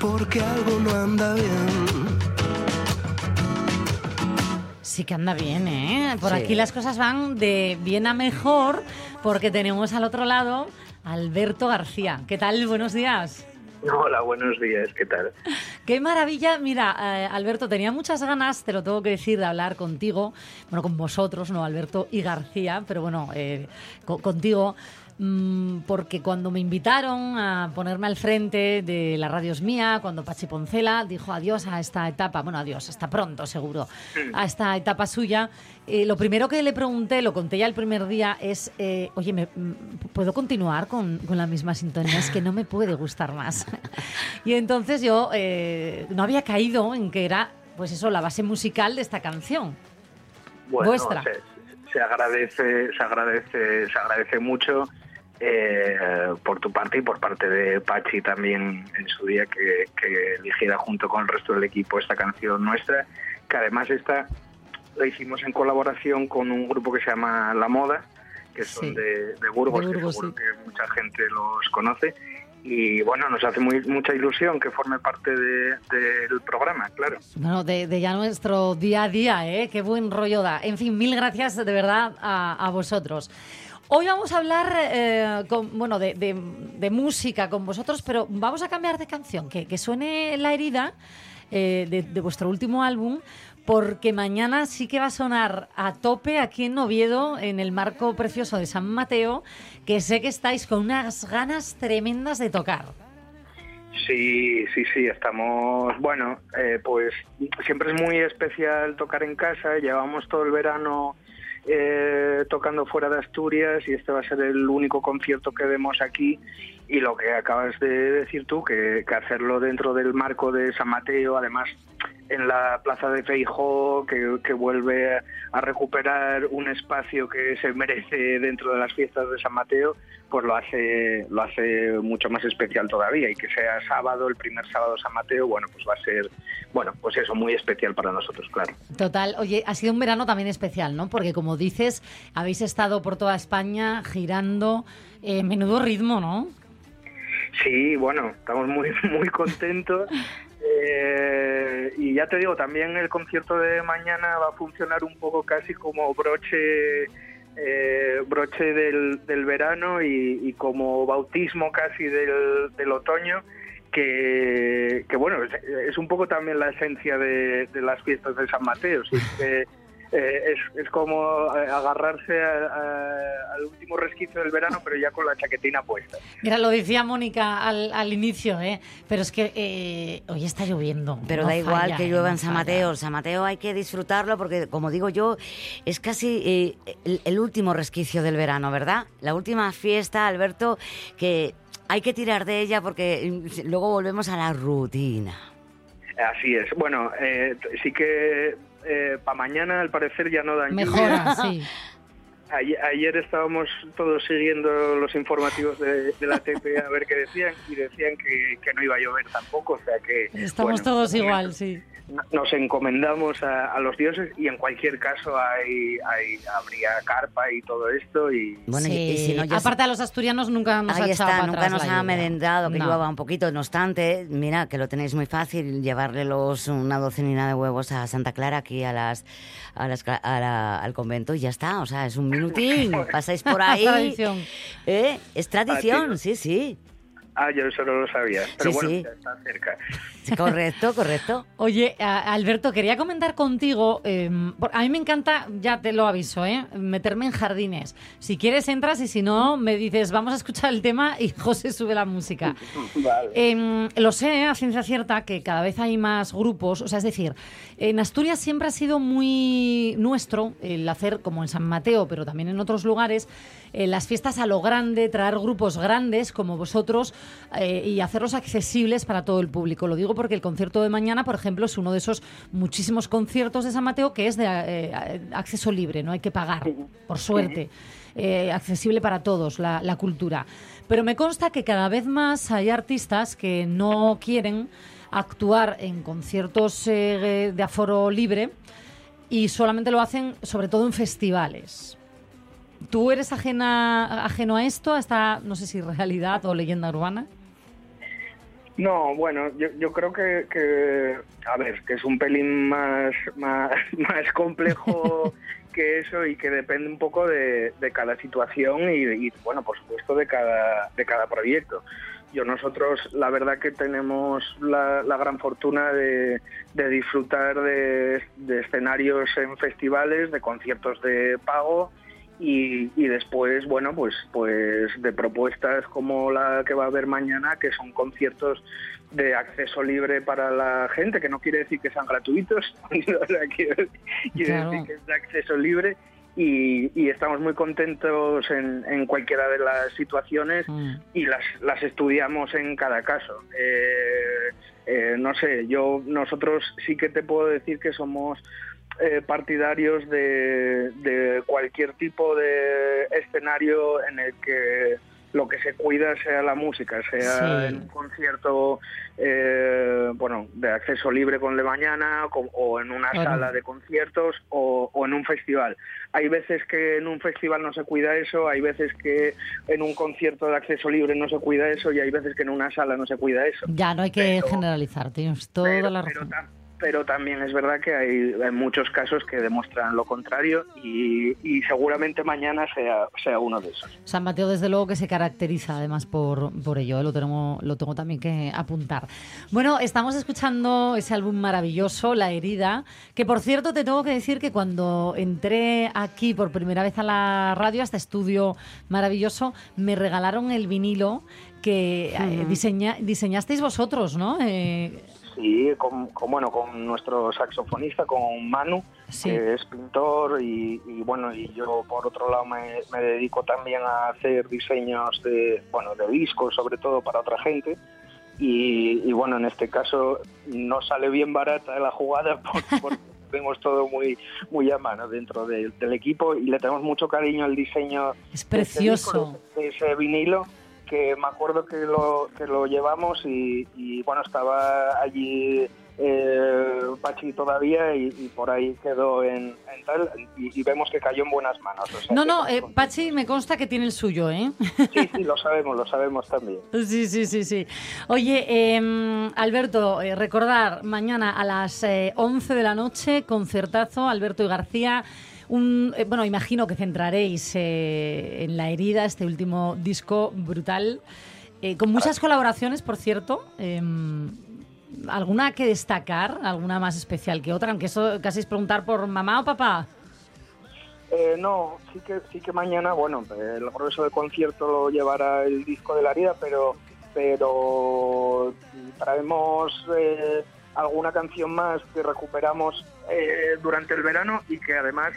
¿Por que algo no anda bien. Sí que anda bien, ¿eh? Por Sí. aquí las cosas van de bien a mejor porque tenemos al otro lado a Alberto García. ¿Qué tal? Buenos días. Hola, buenos días, ¿qué tal? Qué maravilla. Mira, eh, Alberto, tenía muchas ganas, te lo tengo que decir, de hablar contigo, bueno, con vosotros, no Alberto y García, pero bueno, eh, co- contigo, porque cuando me invitaron a ponerme al frente de la radio es mía, cuando Pachi Poncela dijo adiós a esta etapa, bueno, adiós, hasta pronto seguro, a esta etapa suya, eh, lo primero que le pregunté, lo conté ya el primer día, es, eh, oye, ¿me, mm, ¿puedo continuar con, con la misma sintonía? Es que no me puede gustar más. [LAUGHS] y entonces yo eh, no había caído en que era, pues eso, la base musical de esta canción. Bueno, Vuestra. Se, se agradece, se agradece, se agradece mucho eh, por tu parte y por parte de Pachi también en su día que, que eligiera junto con el resto del equipo esta canción nuestra, que además esta la hicimos en colaboración con un grupo que se llama La Moda, que son Sí. de, de Burgos, De Burgos, que seguro sí. que mucha gente los conoce. Y bueno, nos hace muy, mucha ilusión que forme parte de- del programa, claro. Bueno, de, ya nuestro día a día, ¿eh? Qué buen rollo da. En fin, mil gracias de verdad a, a vosotros. Hoy vamos a hablar, eh, bueno, de música con vosotros, pero vamos a cambiar de canción, que, que suene La herida eh, de, de vuestro último álbum, porque mañana sí que va a sonar a tope aquí en Oviedo, en el marco precioso de San Mateo, que sé que estáis con unas ganas tremendas de tocar. Sí, sí, sí, estamos, bueno, eh, pues siempre es muy especial tocar en casa, llevamos todo el verano eh, tocando fuera de Asturias y este va a ser el único concierto que demos aquí. Y lo que acabas de decir tú, que, que hacerlo dentro del marco de San Mateo, además en la plaza de Feijó, que, que vuelve a recuperar un espacio que se merece dentro de las fiestas de San Mateo, pues lo hace, lo hace mucho más especial todavía. Y que sea sábado, el primer sábado de San Mateo, bueno, pues va a ser, bueno, pues eso, muy especial para nosotros, claro. Total, oye, ha sido un verano también especial, ¿no? Porque como dices, habéis estado por toda España girando, eh, menudo ritmo, ¿no? Sí, bueno, estamos muy, [LAUGHS] muy contentos. Eh, y ya te digo, también el concierto de mañana va a funcionar un poco casi como broche eh, broche del, del verano y, y como bautismo casi del, del otoño, que, bueno, es, un poco también la esencia de, las fiestas de San Mateo. sí, que, eh, es, es como eh, agarrarse a- a- al último resquicio del verano, pero ya con la chaquetina puesta. Mira, lo decía Mónica al, al inicio, ¿eh? Pero es que eh, hoy está lloviendo. Pero no da igual que ¿eh? llueva en San falla. Mateo. San Mateo hay que disfrutarlo porque, como digo yo, es casi eh, el, el último resquicio del verano, ¿verdad? La última fiesta, Alberto, que hay que tirar de ella porque mm, luego volvemos a la rutina. Así es. Bueno, eh, sí que para mañana al parecer ya no dan Mejora, lluvia. sí. [LAUGHS] Ayer, ayer estábamos todos siguiendo los informativos de, de la TP a ver qué decían y decían que, que no iba a llover tampoco, o sea que Estamos bueno, todos igual, sí. nos encomendamos a, a los dioses y en cualquier caso hay, hay habría carpa y todo esto y Bueno, y- y Sí. si no, ya Aparte a los asturianos nunca nos ha Ahí echado está, para nunca atrás nos ha merendado que No. llueva un poquito. No obstante, mira, que lo tenéis muy fácil, llevarle los, una docenina de huevos a Santa Clara aquí a las, a las a la- al convento y ya está. O sea, es un minutín, [LAUGHS] pasáis por [LAUGHS] ahí. Tradición. ¿Eh? Es tradición, sí, sí. Ah yo eso no lo sabía, pero Sí, bueno, sí. ya está cerca. [LAUGHS] Correcto, correcto. Oye, Alberto, quería comentar contigo, eh, por- a mí me encanta, ya te lo aviso, ¿eh? meterme en jardines. Si quieres entras y si no, me dices, vamos a escuchar el tema y [LAUGHS] José sube la música. [LAUGHS] Vale. Em, lo sé a ciencia cierta que cada vez hay más grupos, o sea, es decir, en Asturias siempre ha sido muy nuestro el hacer, como en San Mateo, pero también en otros lugares, eh, las fiestas a lo grande, traer grupos grandes como vosotros eh, y hacerlos accesibles para todo el público. Lo digo porque el concierto de mañana, por ejemplo, es uno de esos muchísimos conciertos de San Mateo que es de eh, acceso libre, no hay que pagar, por suerte. Eh, accesible para todos, la, la cultura. Pero me consta que cada vez más hay artistas que no quieren actuar en conciertos eh, de aforo libre y solamente lo hacen sobre todo en festivales. ¿Tú eres ajena, ajeno a esto, a esta, no sé si realidad o leyenda urbana? No, bueno, yo, yo creo que, que, a ver, que es un pelín más, más, [LAUGHS] más complejo [LAUGHS] que eso y que depende un poco de, de cada situación y, y, bueno, por supuesto, de cada, de cada proyecto. Yo nosotros, la verdad que tenemos la, la gran fortuna de, de disfrutar de, de escenarios en festivales, de conciertos de pago y, y después, bueno, pues, pues de propuestas como la que va a haber mañana, que son conciertos de acceso libre para la gente, que no quiere decir que sean gratuitos, [LAUGHS] quiere, quiere Claro. decir que es de acceso libre y, y estamos muy contentos en, en cualquiera de las situaciones Mm. y las, las estudiamos en cada caso. Eh, eh, no sé, yo nosotros sí que te puedo decir que somos eh, partidarios de, de cualquier tipo de escenario en el que lo que se cuida sea la música, sea Sí. en un concierto eh, bueno de acceso libre con Le Mañana o en una Claro. sala de conciertos o, o en un festival. Hay veces que en un festival no se cuida eso, hay veces que en un concierto de acceso libre no se cuida eso y hay veces que en una sala no se cuida eso. Ya, no hay que Pero- generalizar, tienes toda pero, la razón. Pero también es verdad que hay, hay muchos casos que demuestran lo contrario y, y seguramente mañana sea, sea uno de esos. San Mateo, desde luego, que se caracteriza además por, por ello, ¿eh? lo, tengo, lo tengo también que apuntar. Bueno, estamos escuchando ese álbum maravilloso, La Herida, que por cierto te tengo que decir que cuando entré aquí por primera vez a la radio, a este estudio maravilloso, me regalaron el vinilo que eh, diseña- diseñasteis vosotros, ¿no? Eh, Sí, con, con, bueno, con nuestro saxofonista, con Manu, Sí. que es pintor y, y, bueno, y yo por otro lado me, me dedico también a hacer diseños de, bueno, de discos, sobre todo para otra gente. Y, y, bueno, en este caso no sale bien barata la jugada [LAUGHS] por- porque tenemos todo muy muy a mano dentro del- del equipo y le tenemos mucho cariño al diseño es de ese disco, precioso. de ese vinilo que me acuerdo que lo que lo llevamos y, y, bueno estaba allí eh, Pachi todavía y, y por ahí quedó en, en tal y, y vemos que cayó en buenas manos o sea No, no, eh. Pachi me consta que tiene el suyo, ¿eh? sí sí lo sabemos lo sabemos también [LAUGHS] Sí, sí, sí, sí. Oye, eh, Alberto, eh, recordar, mañana a las eh, 11 de la noche, concertazo, Alberto y García. Un, eh, bueno, imagino que centraréis eh, en La Herida, este último disco brutal, eh, con muchas colaboraciones, por cierto. eh, ¿Alguna que destacar? ¿Alguna más especial que otra? Aunque eso casi es preguntar por mamá o papá. Eh, no, sí que sí que mañana, bueno, el grueso del concierto lo llevará el disco de la herida, pero pero traemos eh, alguna canción más que recuperamos eh, durante el verano y que además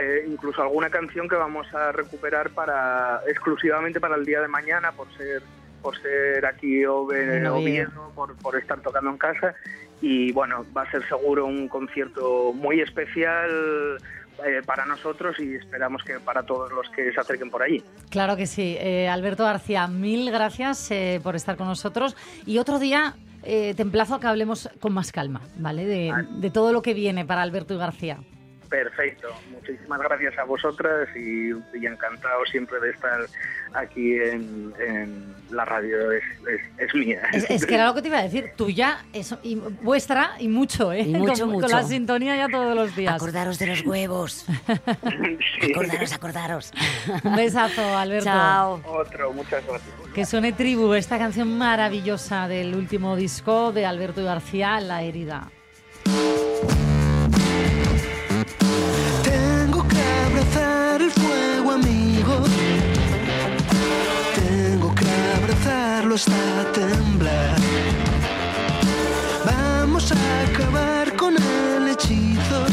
eh, incluso alguna canción que vamos a recuperar para exclusivamente para el día de mañana por ser por ser aquí Oviedo. Oviedo, por, por estar tocando en casa y bueno va a ser seguro un concierto muy especial eh, para nosotros y esperamos que para todos los que se acerquen por allí. Claro que sí. Eh, Alberto García, mil gracias eh, por estar con nosotros. Y otro día eh, te emplazo a que hablemos con más calma, ¿vale? De, de todo lo que viene para Alberto y García. Perfecto, muchísimas gracias a vosotras y, y encantado siempre de estar aquí en, en la radio, es, es- es mía. Es, es que era lo que te iba a decir, tuya es, y vuestra y mucho, ¿eh? Y mucho, con, con mucho. la sintonía ya todos los días. Acordaros de los huevos. [LAUGHS] Sí. Acordaros, acordaros. Un besazo, Alberto. Chao. Otro, muchas gracias. Que suene tribu, esta canción maravillosa del último disco de Alberto García, La herida. El fuego, amigo. Tengo que abrazarlo hasta temblar. Vamos a acabar con el hechizo.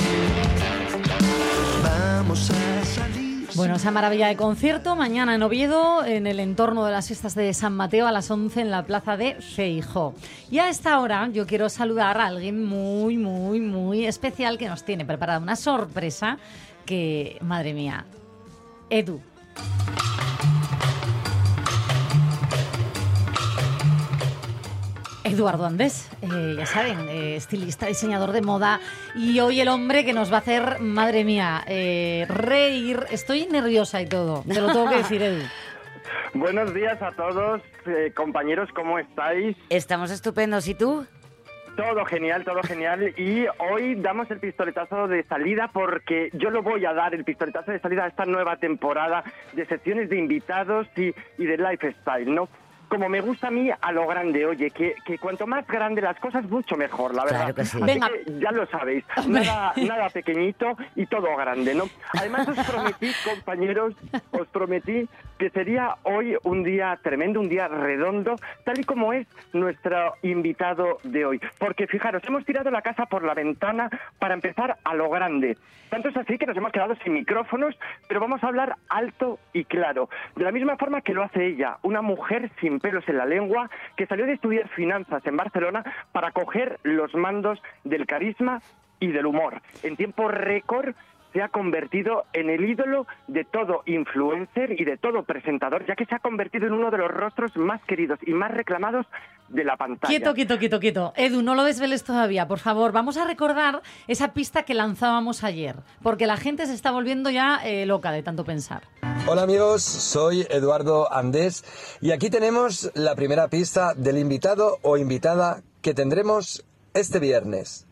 Vamos a salir. Bueno, esa maravilla de concierto mañana en Oviedo, en el entorno de las fiestas de San Mateo a las 11 en la plaza de Feijó. Y a esta hora yo quiero saludar a alguien muy, muy, muy especial que nos tiene preparada una sorpresa que, madre mía, Edu. Eduardo Andés, eh, ya saben, eh, estilista, diseñador de moda y hoy el hombre que nos va a hacer, madre mía, eh, reír. Estoy nerviosa y todo, te lo tengo que decir, Edu. [LAUGHS] Buenos días a todos, eh, compañeros, ¿cómo estáis? Estamos estupendos, ¿y tú? Todo genial, todo genial. Y hoy damos el pistoletazo de salida porque yo lo voy a dar, el pistoletazo de salida a esta nueva temporada de secciones de invitados y, y de lifestyle, ¿no? Como me gusta a mí, a lo grande, oye, que, que cuanto más grande las cosas, mucho mejor, la verdad. Claro que sí. Así Venga. que ya lo sabéis, nada, [LAUGHS] nada pequeñito y todo grande, ¿no? Además os prometí, [LAUGHS] compañeros, os prometí que sería hoy un día tremendo, un día redondo, tal y como es nuestro invitado de hoy. Porque fijaros, hemos tirado la casa por la ventana para empezar a lo grande. Tanto es así que nos hemos quedado sin micrófonos, pero vamos a hablar alto y claro. De la misma forma que lo hace ella, una mujer sin pelos en la lengua, que salió de estudiar finanzas en Barcelona para coger los mandos del carisma y del humor. En tiempo récord se ha convertido en el ídolo de todo influencer y de todo presentador, ya que se ha convertido en uno de los rostros más queridos y más reclamados de la pantalla. Quieto, quieto, quieto, quieto. Edu, no lo desveles todavía, por favor. Vamos a recordar esa pista que lanzábamos ayer, porque la gente se está volviendo ya eh, loca de tanto pensar. Hola amigos, soy Eduardo Andés y aquí tenemos la primera pista del invitado o invitada que tendremos este viernes.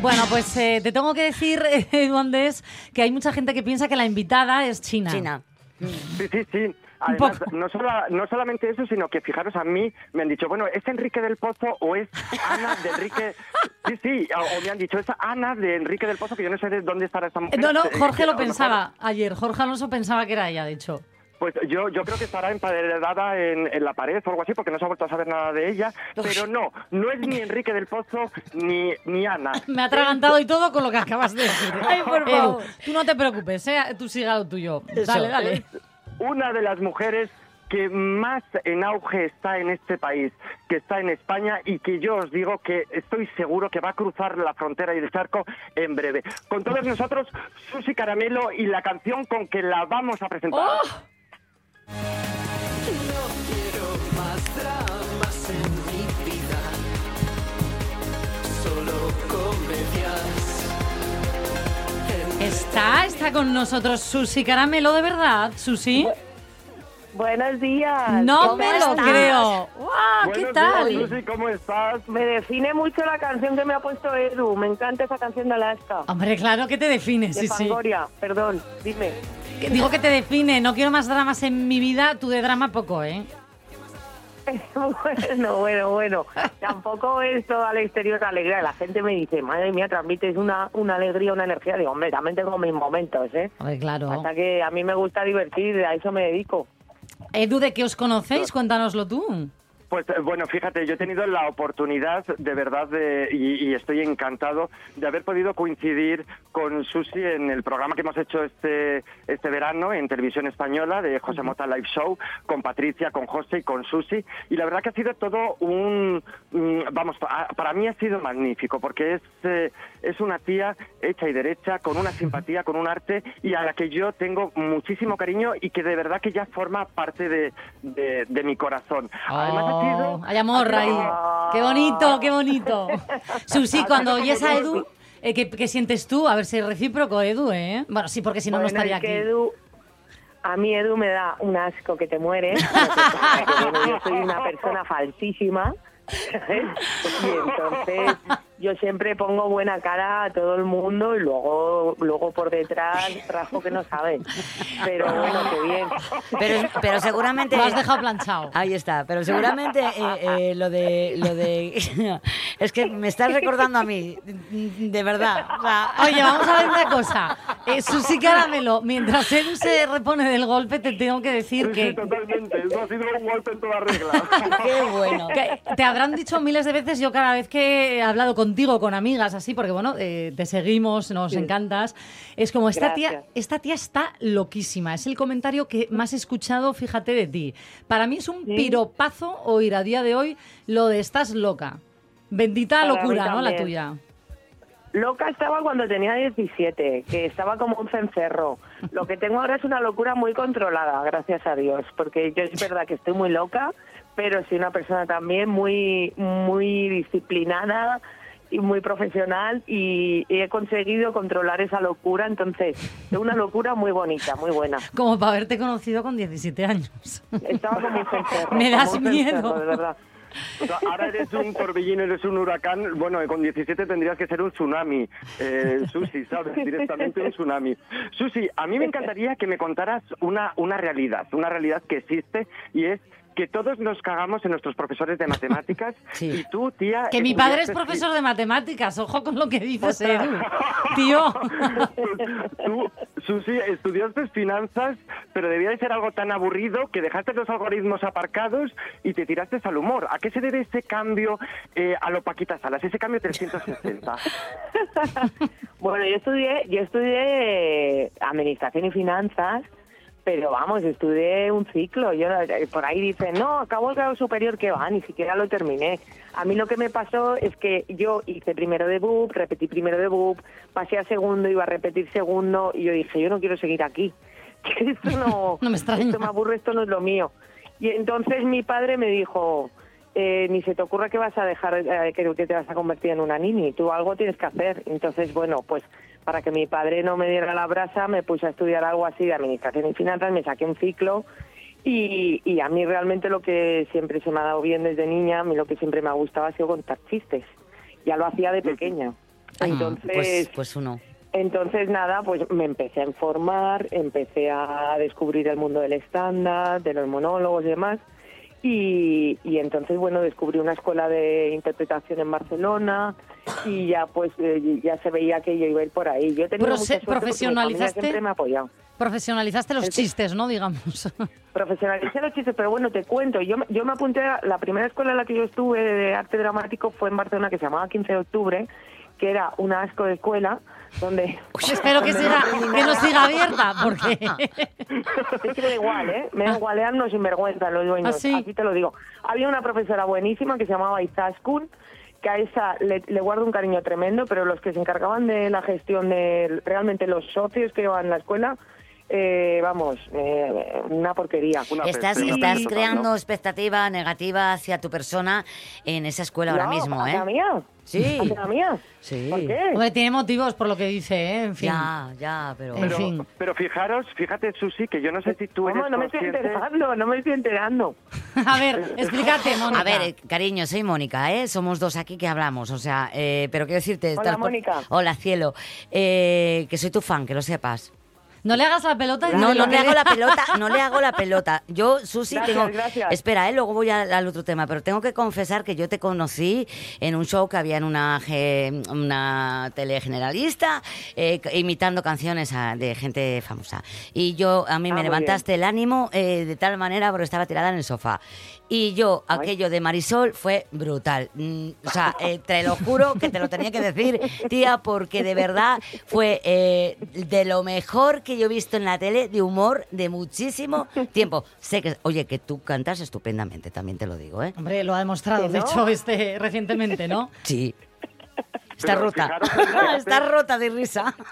Bueno, pues eh, te tengo que decir, [LAUGHS] Edu Andés, que hay mucha gente que piensa que la invitada es China. China. Sí, sí, sí. Además, no, sola- no solamente eso, sino que fijaros a mí, me han dicho, bueno, ¿es Enrique del Pozo o es Ana de Enrique? [LAUGHS] Sí, sí, o, o me han dicho, es Ana de Enrique del Pozo, que yo no sé de dónde estará esa mujer. No, no, Jorge [LAUGHS] lo mejor- pensaba ayer. Jorge Alonso pensaba que era ella, de hecho. Pues yo, yo creo que estará emparedada en, en la pared o algo así, porque no se ha vuelto a saber nada de ella. Pero no, no es ni Enrique del Pozo ni, ni Ana. [LAUGHS] Me ha atragantado y todo con lo que acabas de decir. [LAUGHS] Ay, por Edu, favor. tú no te preocupes, ¿eh? tú siga lo tuyo. Dale, dale. Es una de las mujeres que más en auge está en este país, que está en España y que yo os digo que estoy seguro que va a cruzar la frontera y el charco en breve. Con todos nosotros, Susi Caramelo y la canción con que la vamos a presentar. No Está, está con nosotros Susi Caramelo, de verdad, Susi. Buenos días. No ¿Cómo me lo estás? creo. ¡Guau! ¿Qué Buenos tal? días, Susi, ¿cómo estás? Me define mucho la canción que me ha puesto Edu. Me encanta esa canción de Alaska. Hombre, claro que te define, de sí, sí. Fangoria. Perdón, dime. Digo que te define, no quiero más dramas en mi vida, tú de drama poco, ¿eh? [LAUGHS] bueno, bueno, bueno. Tampoco es toda la exterior alegría. La gente me dice, madre mía, transmites una, una alegría, una energía. Digo, hombre, también tengo mis momentos, ¿eh? Hombre, claro. Hasta que a mí me gusta divertir, a eso me dedico. Edu, ¿de qué os conocéis? Cuéntanoslo tú. Pues eh, bueno, fíjate, yo he tenido la oportunidad de verdad de, y, estoy encantado de haber podido coincidir con Susi en el programa que hemos hecho este, este verano en televisión española de José Mota Live Show, con Patricia, con José y con Susi. Y la verdad que ha sido todo un... mm, Vamos, pa- para mí ha sido magnífico porque es, eh, es una tía hecha y derecha, con una simpatía, con un arte y a la que yo tengo muchísimo cariño y que de verdad que ya forma parte de, de- mi corazón. Además, Oh, hay amor ahí. Qué bonito, qué bonito. [LAUGHS] Susi, cuando como oyes a Edu, eh, ¿qué, qué sientes tú? A ver si es recíproco, Edu, ¿eh? Bueno, sí, porque si no, no estaría es que aquí. Edu, a mí Edu me da un asco que te mueres. Bueno, yo soy una persona falsísima. [LAUGHS] ¿sabes? Y entonces yo siempre pongo buena cara a todo el mundo y luego luego por detrás rasgo que no saben. Pero bueno, qué bien. Pero, pero seguramente... Lo has dejado planchado. Ahí está, pero seguramente eh, eh, lo de... Lo de [LAUGHS] es que me estás recordando a mí, de verdad. o sea, Oye, vamos a ver una cosa. Eh, Susi Caramelo, mientras Edu se repone del golpe, te tengo que decir Sí, que... sí, totalmente. Eso ha sido un golpe en toda regla. [LAUGHS] Qué bueno. que te habrán dicho miles de veces, yo cada vez que he hablado contigo, con amigas, así, porque bueno, eh, te seguimos, nos Sí. encantas, es como, esta tía, Gracias. esta tía está loquísima. Es el comentario que más he escuchado, fíjate, de ti. Para mí es un Sí. piropazo oír a día de hoy lo de estás loca. Bendita Para locura, ¿no? La tuya. Loca estaba cuando tenía 17, que estaba como un cencerro. Lo que tengo ahora es una locura muy controlada, gracias a Dios, porque yo es verdad que estoy muy loca, pero soy una persona también muy muy disciplinada y muy profesional y, y he conseguido controlar esa locura. Entonces, es una locura muy bonita, muy buena. Como para haberte conocido con 17 años. Estaba como un cencerro, Me das como un miedo. cencerro, de verdad. O sea, ahora eres un torbellino, eres un huracán. Bueno, con 17 tendrías que ser un tsunami. Eh, Susi, ¿sabes? Directamente un tsunami. Susi, a mí me encantaría que me contaras una, una realidad, una realidad que existe y es que todos nos cagamos en nuestros profesores de matemáticas [LAUGHS] y tú, tía... Que mi padre es profesor de matemáticas, ojo con lo que dices, Edu. [LAUGHS] Tío. [LAUGHS] Tú, Susi, estudiaste finanzas, pero debía de ser algo tan aburrido que dejaste los algoritmos aparcados y te tiraste al humor. ¿A qué se debe ese cambio eh, a lo Paquita Salas, ese cambio 360? Bueno, yo estudié, yo estudié eh, administración y finanzas, pero vamos, estudié un ciclo. Yo por ahí dicen, no, acabo el grado superior que va, ni siquiera lo terminé. A mí lo que me pasó es que yo hice primero de BUP, repetí primero de BUP, pasé a segundo, iba a repetir segundo y yo dije, yo no quiero seguir aquí. [LAUGHS] Esto no, [LAUGHS] No me extraña. esto me aburre, esto no es lo mío. Y entonces mi padre me dijo, eh, ni se te ocurra que vas a dejar, eh, que, que te vas a convertir en una nini, tú algo tienes que hacer. Entonces, bueno, pues para que mi padre no me diera la brasa, me puse a estudiar algo así de administración y finanzas, me saqué un ciclo y, y a mí realmente lo que siempre se me ha dado bien desde niña, a mí lo que siempre me ha gustado ha sido contar chistes. Ya lo hacía de pequeña. Entonces, Pues, pues uno. entonces, nada, pues me empecé a informar, empecé a descubrir el mundo del estándar, de los monólogos y demás. Y, y entonces, bueno, descubrí una escuela de interpretación en Barcelona y ya pues eh, ya se veía que yo iba a ir por ahí. Yo Profe- mucha profesionalizaste- siempre me ha apoyado. Profesionalizaste los chistes, ¿no? Digamos. [LAUGHS] Profesionalicé los chistes, pero bueno, te cuento, yo, yo me apunté a la primera escuela en la que yo estuve de arte dramático fue en Barcelona, que se llamaba 15 de octubre, que era un asco de escuela, donde... Espero que, siga, [LAUGHS] que no siga abierta, porque... [LAUGHS] Es que me da igual, ¿eh? Me da igual, eran unos sinvergüenza los dueños. ¿Ah, sí? Así te lo digo. Había una profesora buenísima que se llamaba Izaskun, que a esa le, le guardo un cariño tremendo, pero los que se encargaban de la gestión de realmente los socios que iban a la escuela, eh, vamos, eh, una porquería. Estás, estás creando expectativa negativa hacia tu persona en esa escuela ahora mismo, ¿eh? ¿hacia mía? Sí. ¿Hacia la mía? Sí. ¿Por qué? Hombre, tiene motivos por lo que dice, ¿eh? En fin. Ya, ya, pero... En Pero, fin. pero fijaros, fíjate, Susi, que yo no sé si tú eres. No me estoy enterando, no me estoy enterando. [LAUGHS] A ver, explícate, Mónica. A ver, eh, cariño, soy Mónica, ¿eh? Somos dos aquí que hablamos, o sea, eh, pero quiero decirte... Hola, Mónica. Hola, cielo. Eh, que soy tu fan, que lo sepas. No le hagas la pelota. y No, no le hago la pelota, [LAUGHS] no le hago la pelota. Yo, Susi, Gracias, tengo... gracias. Espera, ¿eh? luego voy al, al otro tema, pero tengo que confesar que yo te conocí en un show que había en una, una tele generalista, eh, imitando canciones a- de gente famosa. Y yo, a mí Ah, me levantaste el ánimo eh, de tal manera porque estaba tirada en el sofá. Y yo, aquello de Marisol fue brutal. Mm, o sea, eh, te lo juro que te lo tenía que decir, tía, porque de verdad fue eh, de lo mejor que yo he visto en la tele, de humor, de muchísimo [LAUGHS] tiempo. Sé que, oye, que tú cantas estupendamente, también te lo digo, ¿eh? Hombre, lo ha demostrado, ¿Que de no? hecho, este recientemente, ¿no? Sí. Está Pero rota. fijaros. Está rota de risa. [LAUGHS]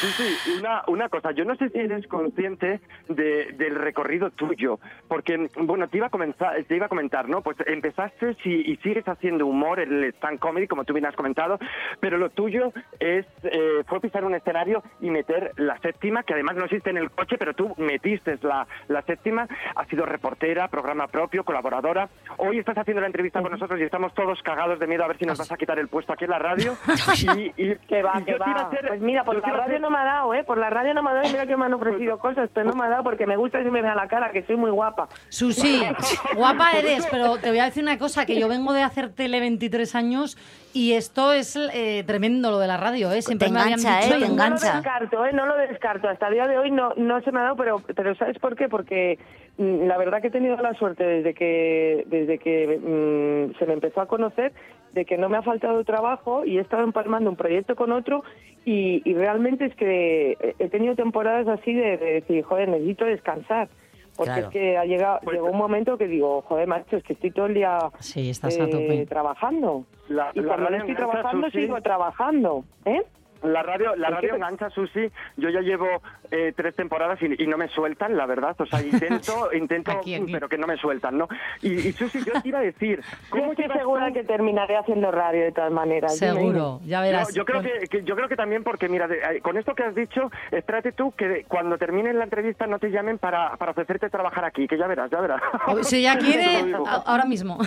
Sí, sí, una, una cosa, yo no sé si eres consciente de- del recorrido tuyo, porque, bueno, te iba a comenzar, te iba a comentar, ¿no? Pues empezaste y, y sigues haciendo humor, el stand comedy, como tú bien has comentado, pero lo tuyo es, eh, fue pisar un escenario y meter la séptima, que además no existe en el coche, pero tú metiste la, la séptima, has sido reportera, programa propio, colaboradora. Hoy estás haciendo la entrevista con nosotros y estamos todos cagados de miedo a ver si nos vas a quitar el puesto aquí en la radio. [LAUGHS] Y, y- Que va, y que va. hacer- Pues mira, por la radio hacer- no me ha dado, ¿eh? Por la radio no me ha dado y mira que me han ofrecido cosas, pero no me ha dado porque me gusta que me vea la cara, que soy muy guapa. Susi, [LAUGHS] guapa eres, pero te voy a decir una cosa, que yo vengo de hacer tele 23 años y esto es eh, tremendo lo de la radio, ¿eh? Siempre Te me habían engancha, dicho... ¿eh? Te y- No lo engancha. descarto, ¿eh? No lo descarto. Hasta el día de hoy no, no se me ha dado, pero, pero ¿sabes por qué? Porque la verdad que he tenido la suerte desde que, desde que mm, se me empezó a conocer de que no me ha faltado trabajo y he estado empalmando un proyecto con otro y, y realmente es que he tenido temporadas así de, de decir, joder, necesito descansar. Porque Claro. es que ha llegado, llegó un momento que digo, joder, macho, es que estoy todo el día Sí, estás a eh, tope. trabajando. La- y la cuando no estoy trabajando, sigo trabajando. ¿Eh? La radio, la radio que- engancha, Susi. Yo ya llevo eh, tres temporadas y, y no me sueltan, la verdad. O sea, [LAUGHS] intento, intento, Aquí, aquí. pero que no me sueltan, ¿no? Y, y Susi, yo te iba a decir, [LAUGHS] Yo ¿cómo estoy llevas segura tú- que terminaré haciendo radio de todas maneras. Seguro, ya verás. Yo, yo creo que, que- yo creo que también porque mira, de- eh, con esto que has dicho, espérate tú que cuando termine la entrevista no te llamen para, para ofrecerte trabajar aquí, que ya verás, ya verás. O- Si [LAUGHS] Te quiere, ahora mismo.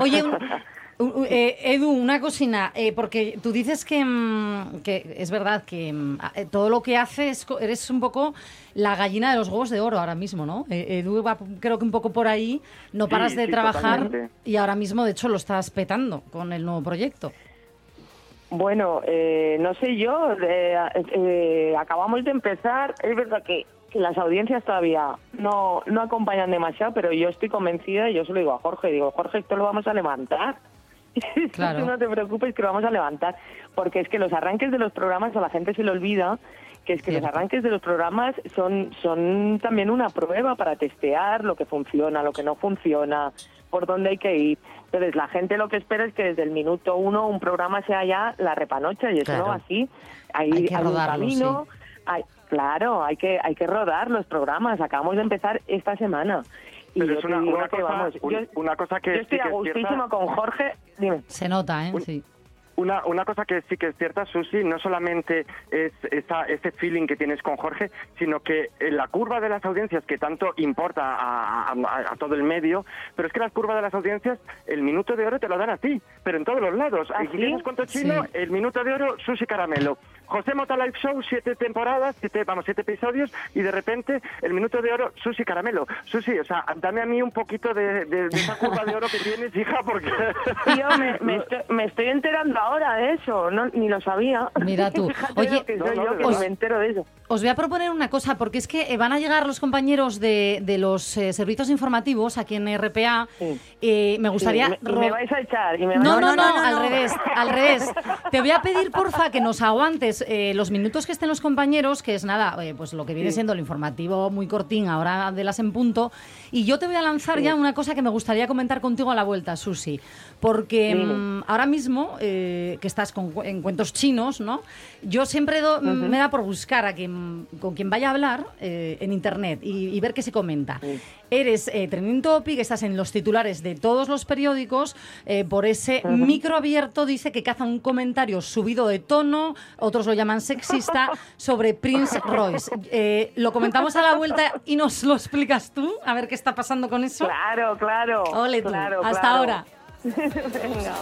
Oye, un- un- eh, Edu, una cocina, eh, porque tú dices que, mm, que es verdad que mm, eh, todo lo que haces, eres un poco la gallina de los huevos de oro ahora mismo, ¿no? Eh, Edu va creo que un poco por ahí, no Sí, paras de sí, trabajar totalmente. y ahora mismo, de hecho, lo estás petando con el nuevo proyecto. Bueno, eh, no sé yo, acabamos de empezar, es verdad que, que las audiencias todavía no, no acompañan demasiado, pero yo estoy convencida y yo se lo digo a Jorge, digo, Jorge, esto lo vamos a levantar. [LAUGHS] Claro. Tú no te preocupes que lo vamos a levantar, porque es que los arranques de los programas a la gente se le olvida que es que los arranques de los programas son, son también una prueba para testear lo que funciona, lo que no funciona, por dónde hay que ir. Entonces, la gente lo que espera es que desde el minuto uno un programa sea ya la repanocha y eso Claro. no así. Hay, Hay que rodarlo, camino, hay- claro, hay que, hay que rodar los programas. Acabamos de empezar esta semana. Y Pero yo es te una, digo una que, cosa, vamos, un- yo, una cosa que yo sí estoy que a es cierta- gustísimo con Jorge. Dime. Se nota, ¿eh? Sí. Una, una cosa que sí que es cierta, Susi, no solamente es esa, ese feeling que tienes con Jorge, sino que la curva de las audiencias que tanto importa a, a- a todo el medio, pero es que la curva de las audiencias, el minuto de oro te lo dan a ti, pero en todos los lados. ¿Ah, Y sí? tienes cuento chino, Sí. el minuto de oro, Susi Caramelo. José Mota Live Show, siete temporadas, siete, vamos, siete episodios, y de repente el minuto de oro, Susi Caramelo. Susi, o sea, dame a mí un poquito de, de- de esa curva de oro que tienes, hija, porque... [LAUGHS] Tío, me, me estoy, me estoy enterando ahora de eso, no, ni lo sabía. Mira tú. [LAUGHS] Oye, que no, no, yo, que os- me entero de eso. Os voy a proponer una cosa, porque es que eh, van a llegar los compañeros de, de los eh, servicios informativos aquí en RPA. Sí. Eh, me gustaría... Sí, me, vais a echar. Y me vais No, a- no, no, al revés, al revés. Te voy a pedir, porfa, que nos aguantes eh, los minutos que estén los compañeros, que es nada, eh, pues lo que viene siendo el informativo muy cortín, ahora de las en punto. Y yo te voy a lanzar ya una cosa que me gustaría comentar contigo a la vuelta, Susi. Porque mm, ahora mismo, eh, que estás con, en cuentos chinos, ¿no? Yo siempre do- me da por buscar a quien, con quien vaya a hablar en internet y, y ver qué se comenta. Eres eh, trending topic, estás en los titulares de todos los periódicos, por ese micro abierto dice que caza un comentario subido de tono, otros lo llaman sexista, sobre Prince Royce. Eh, lo comentamos a la vuelta y nos lo explicas tú, a ver qué está pasando con eso. Claro, claro. Ole tú. claro, Hasta claro. ahora. [LAUGHS] Venga.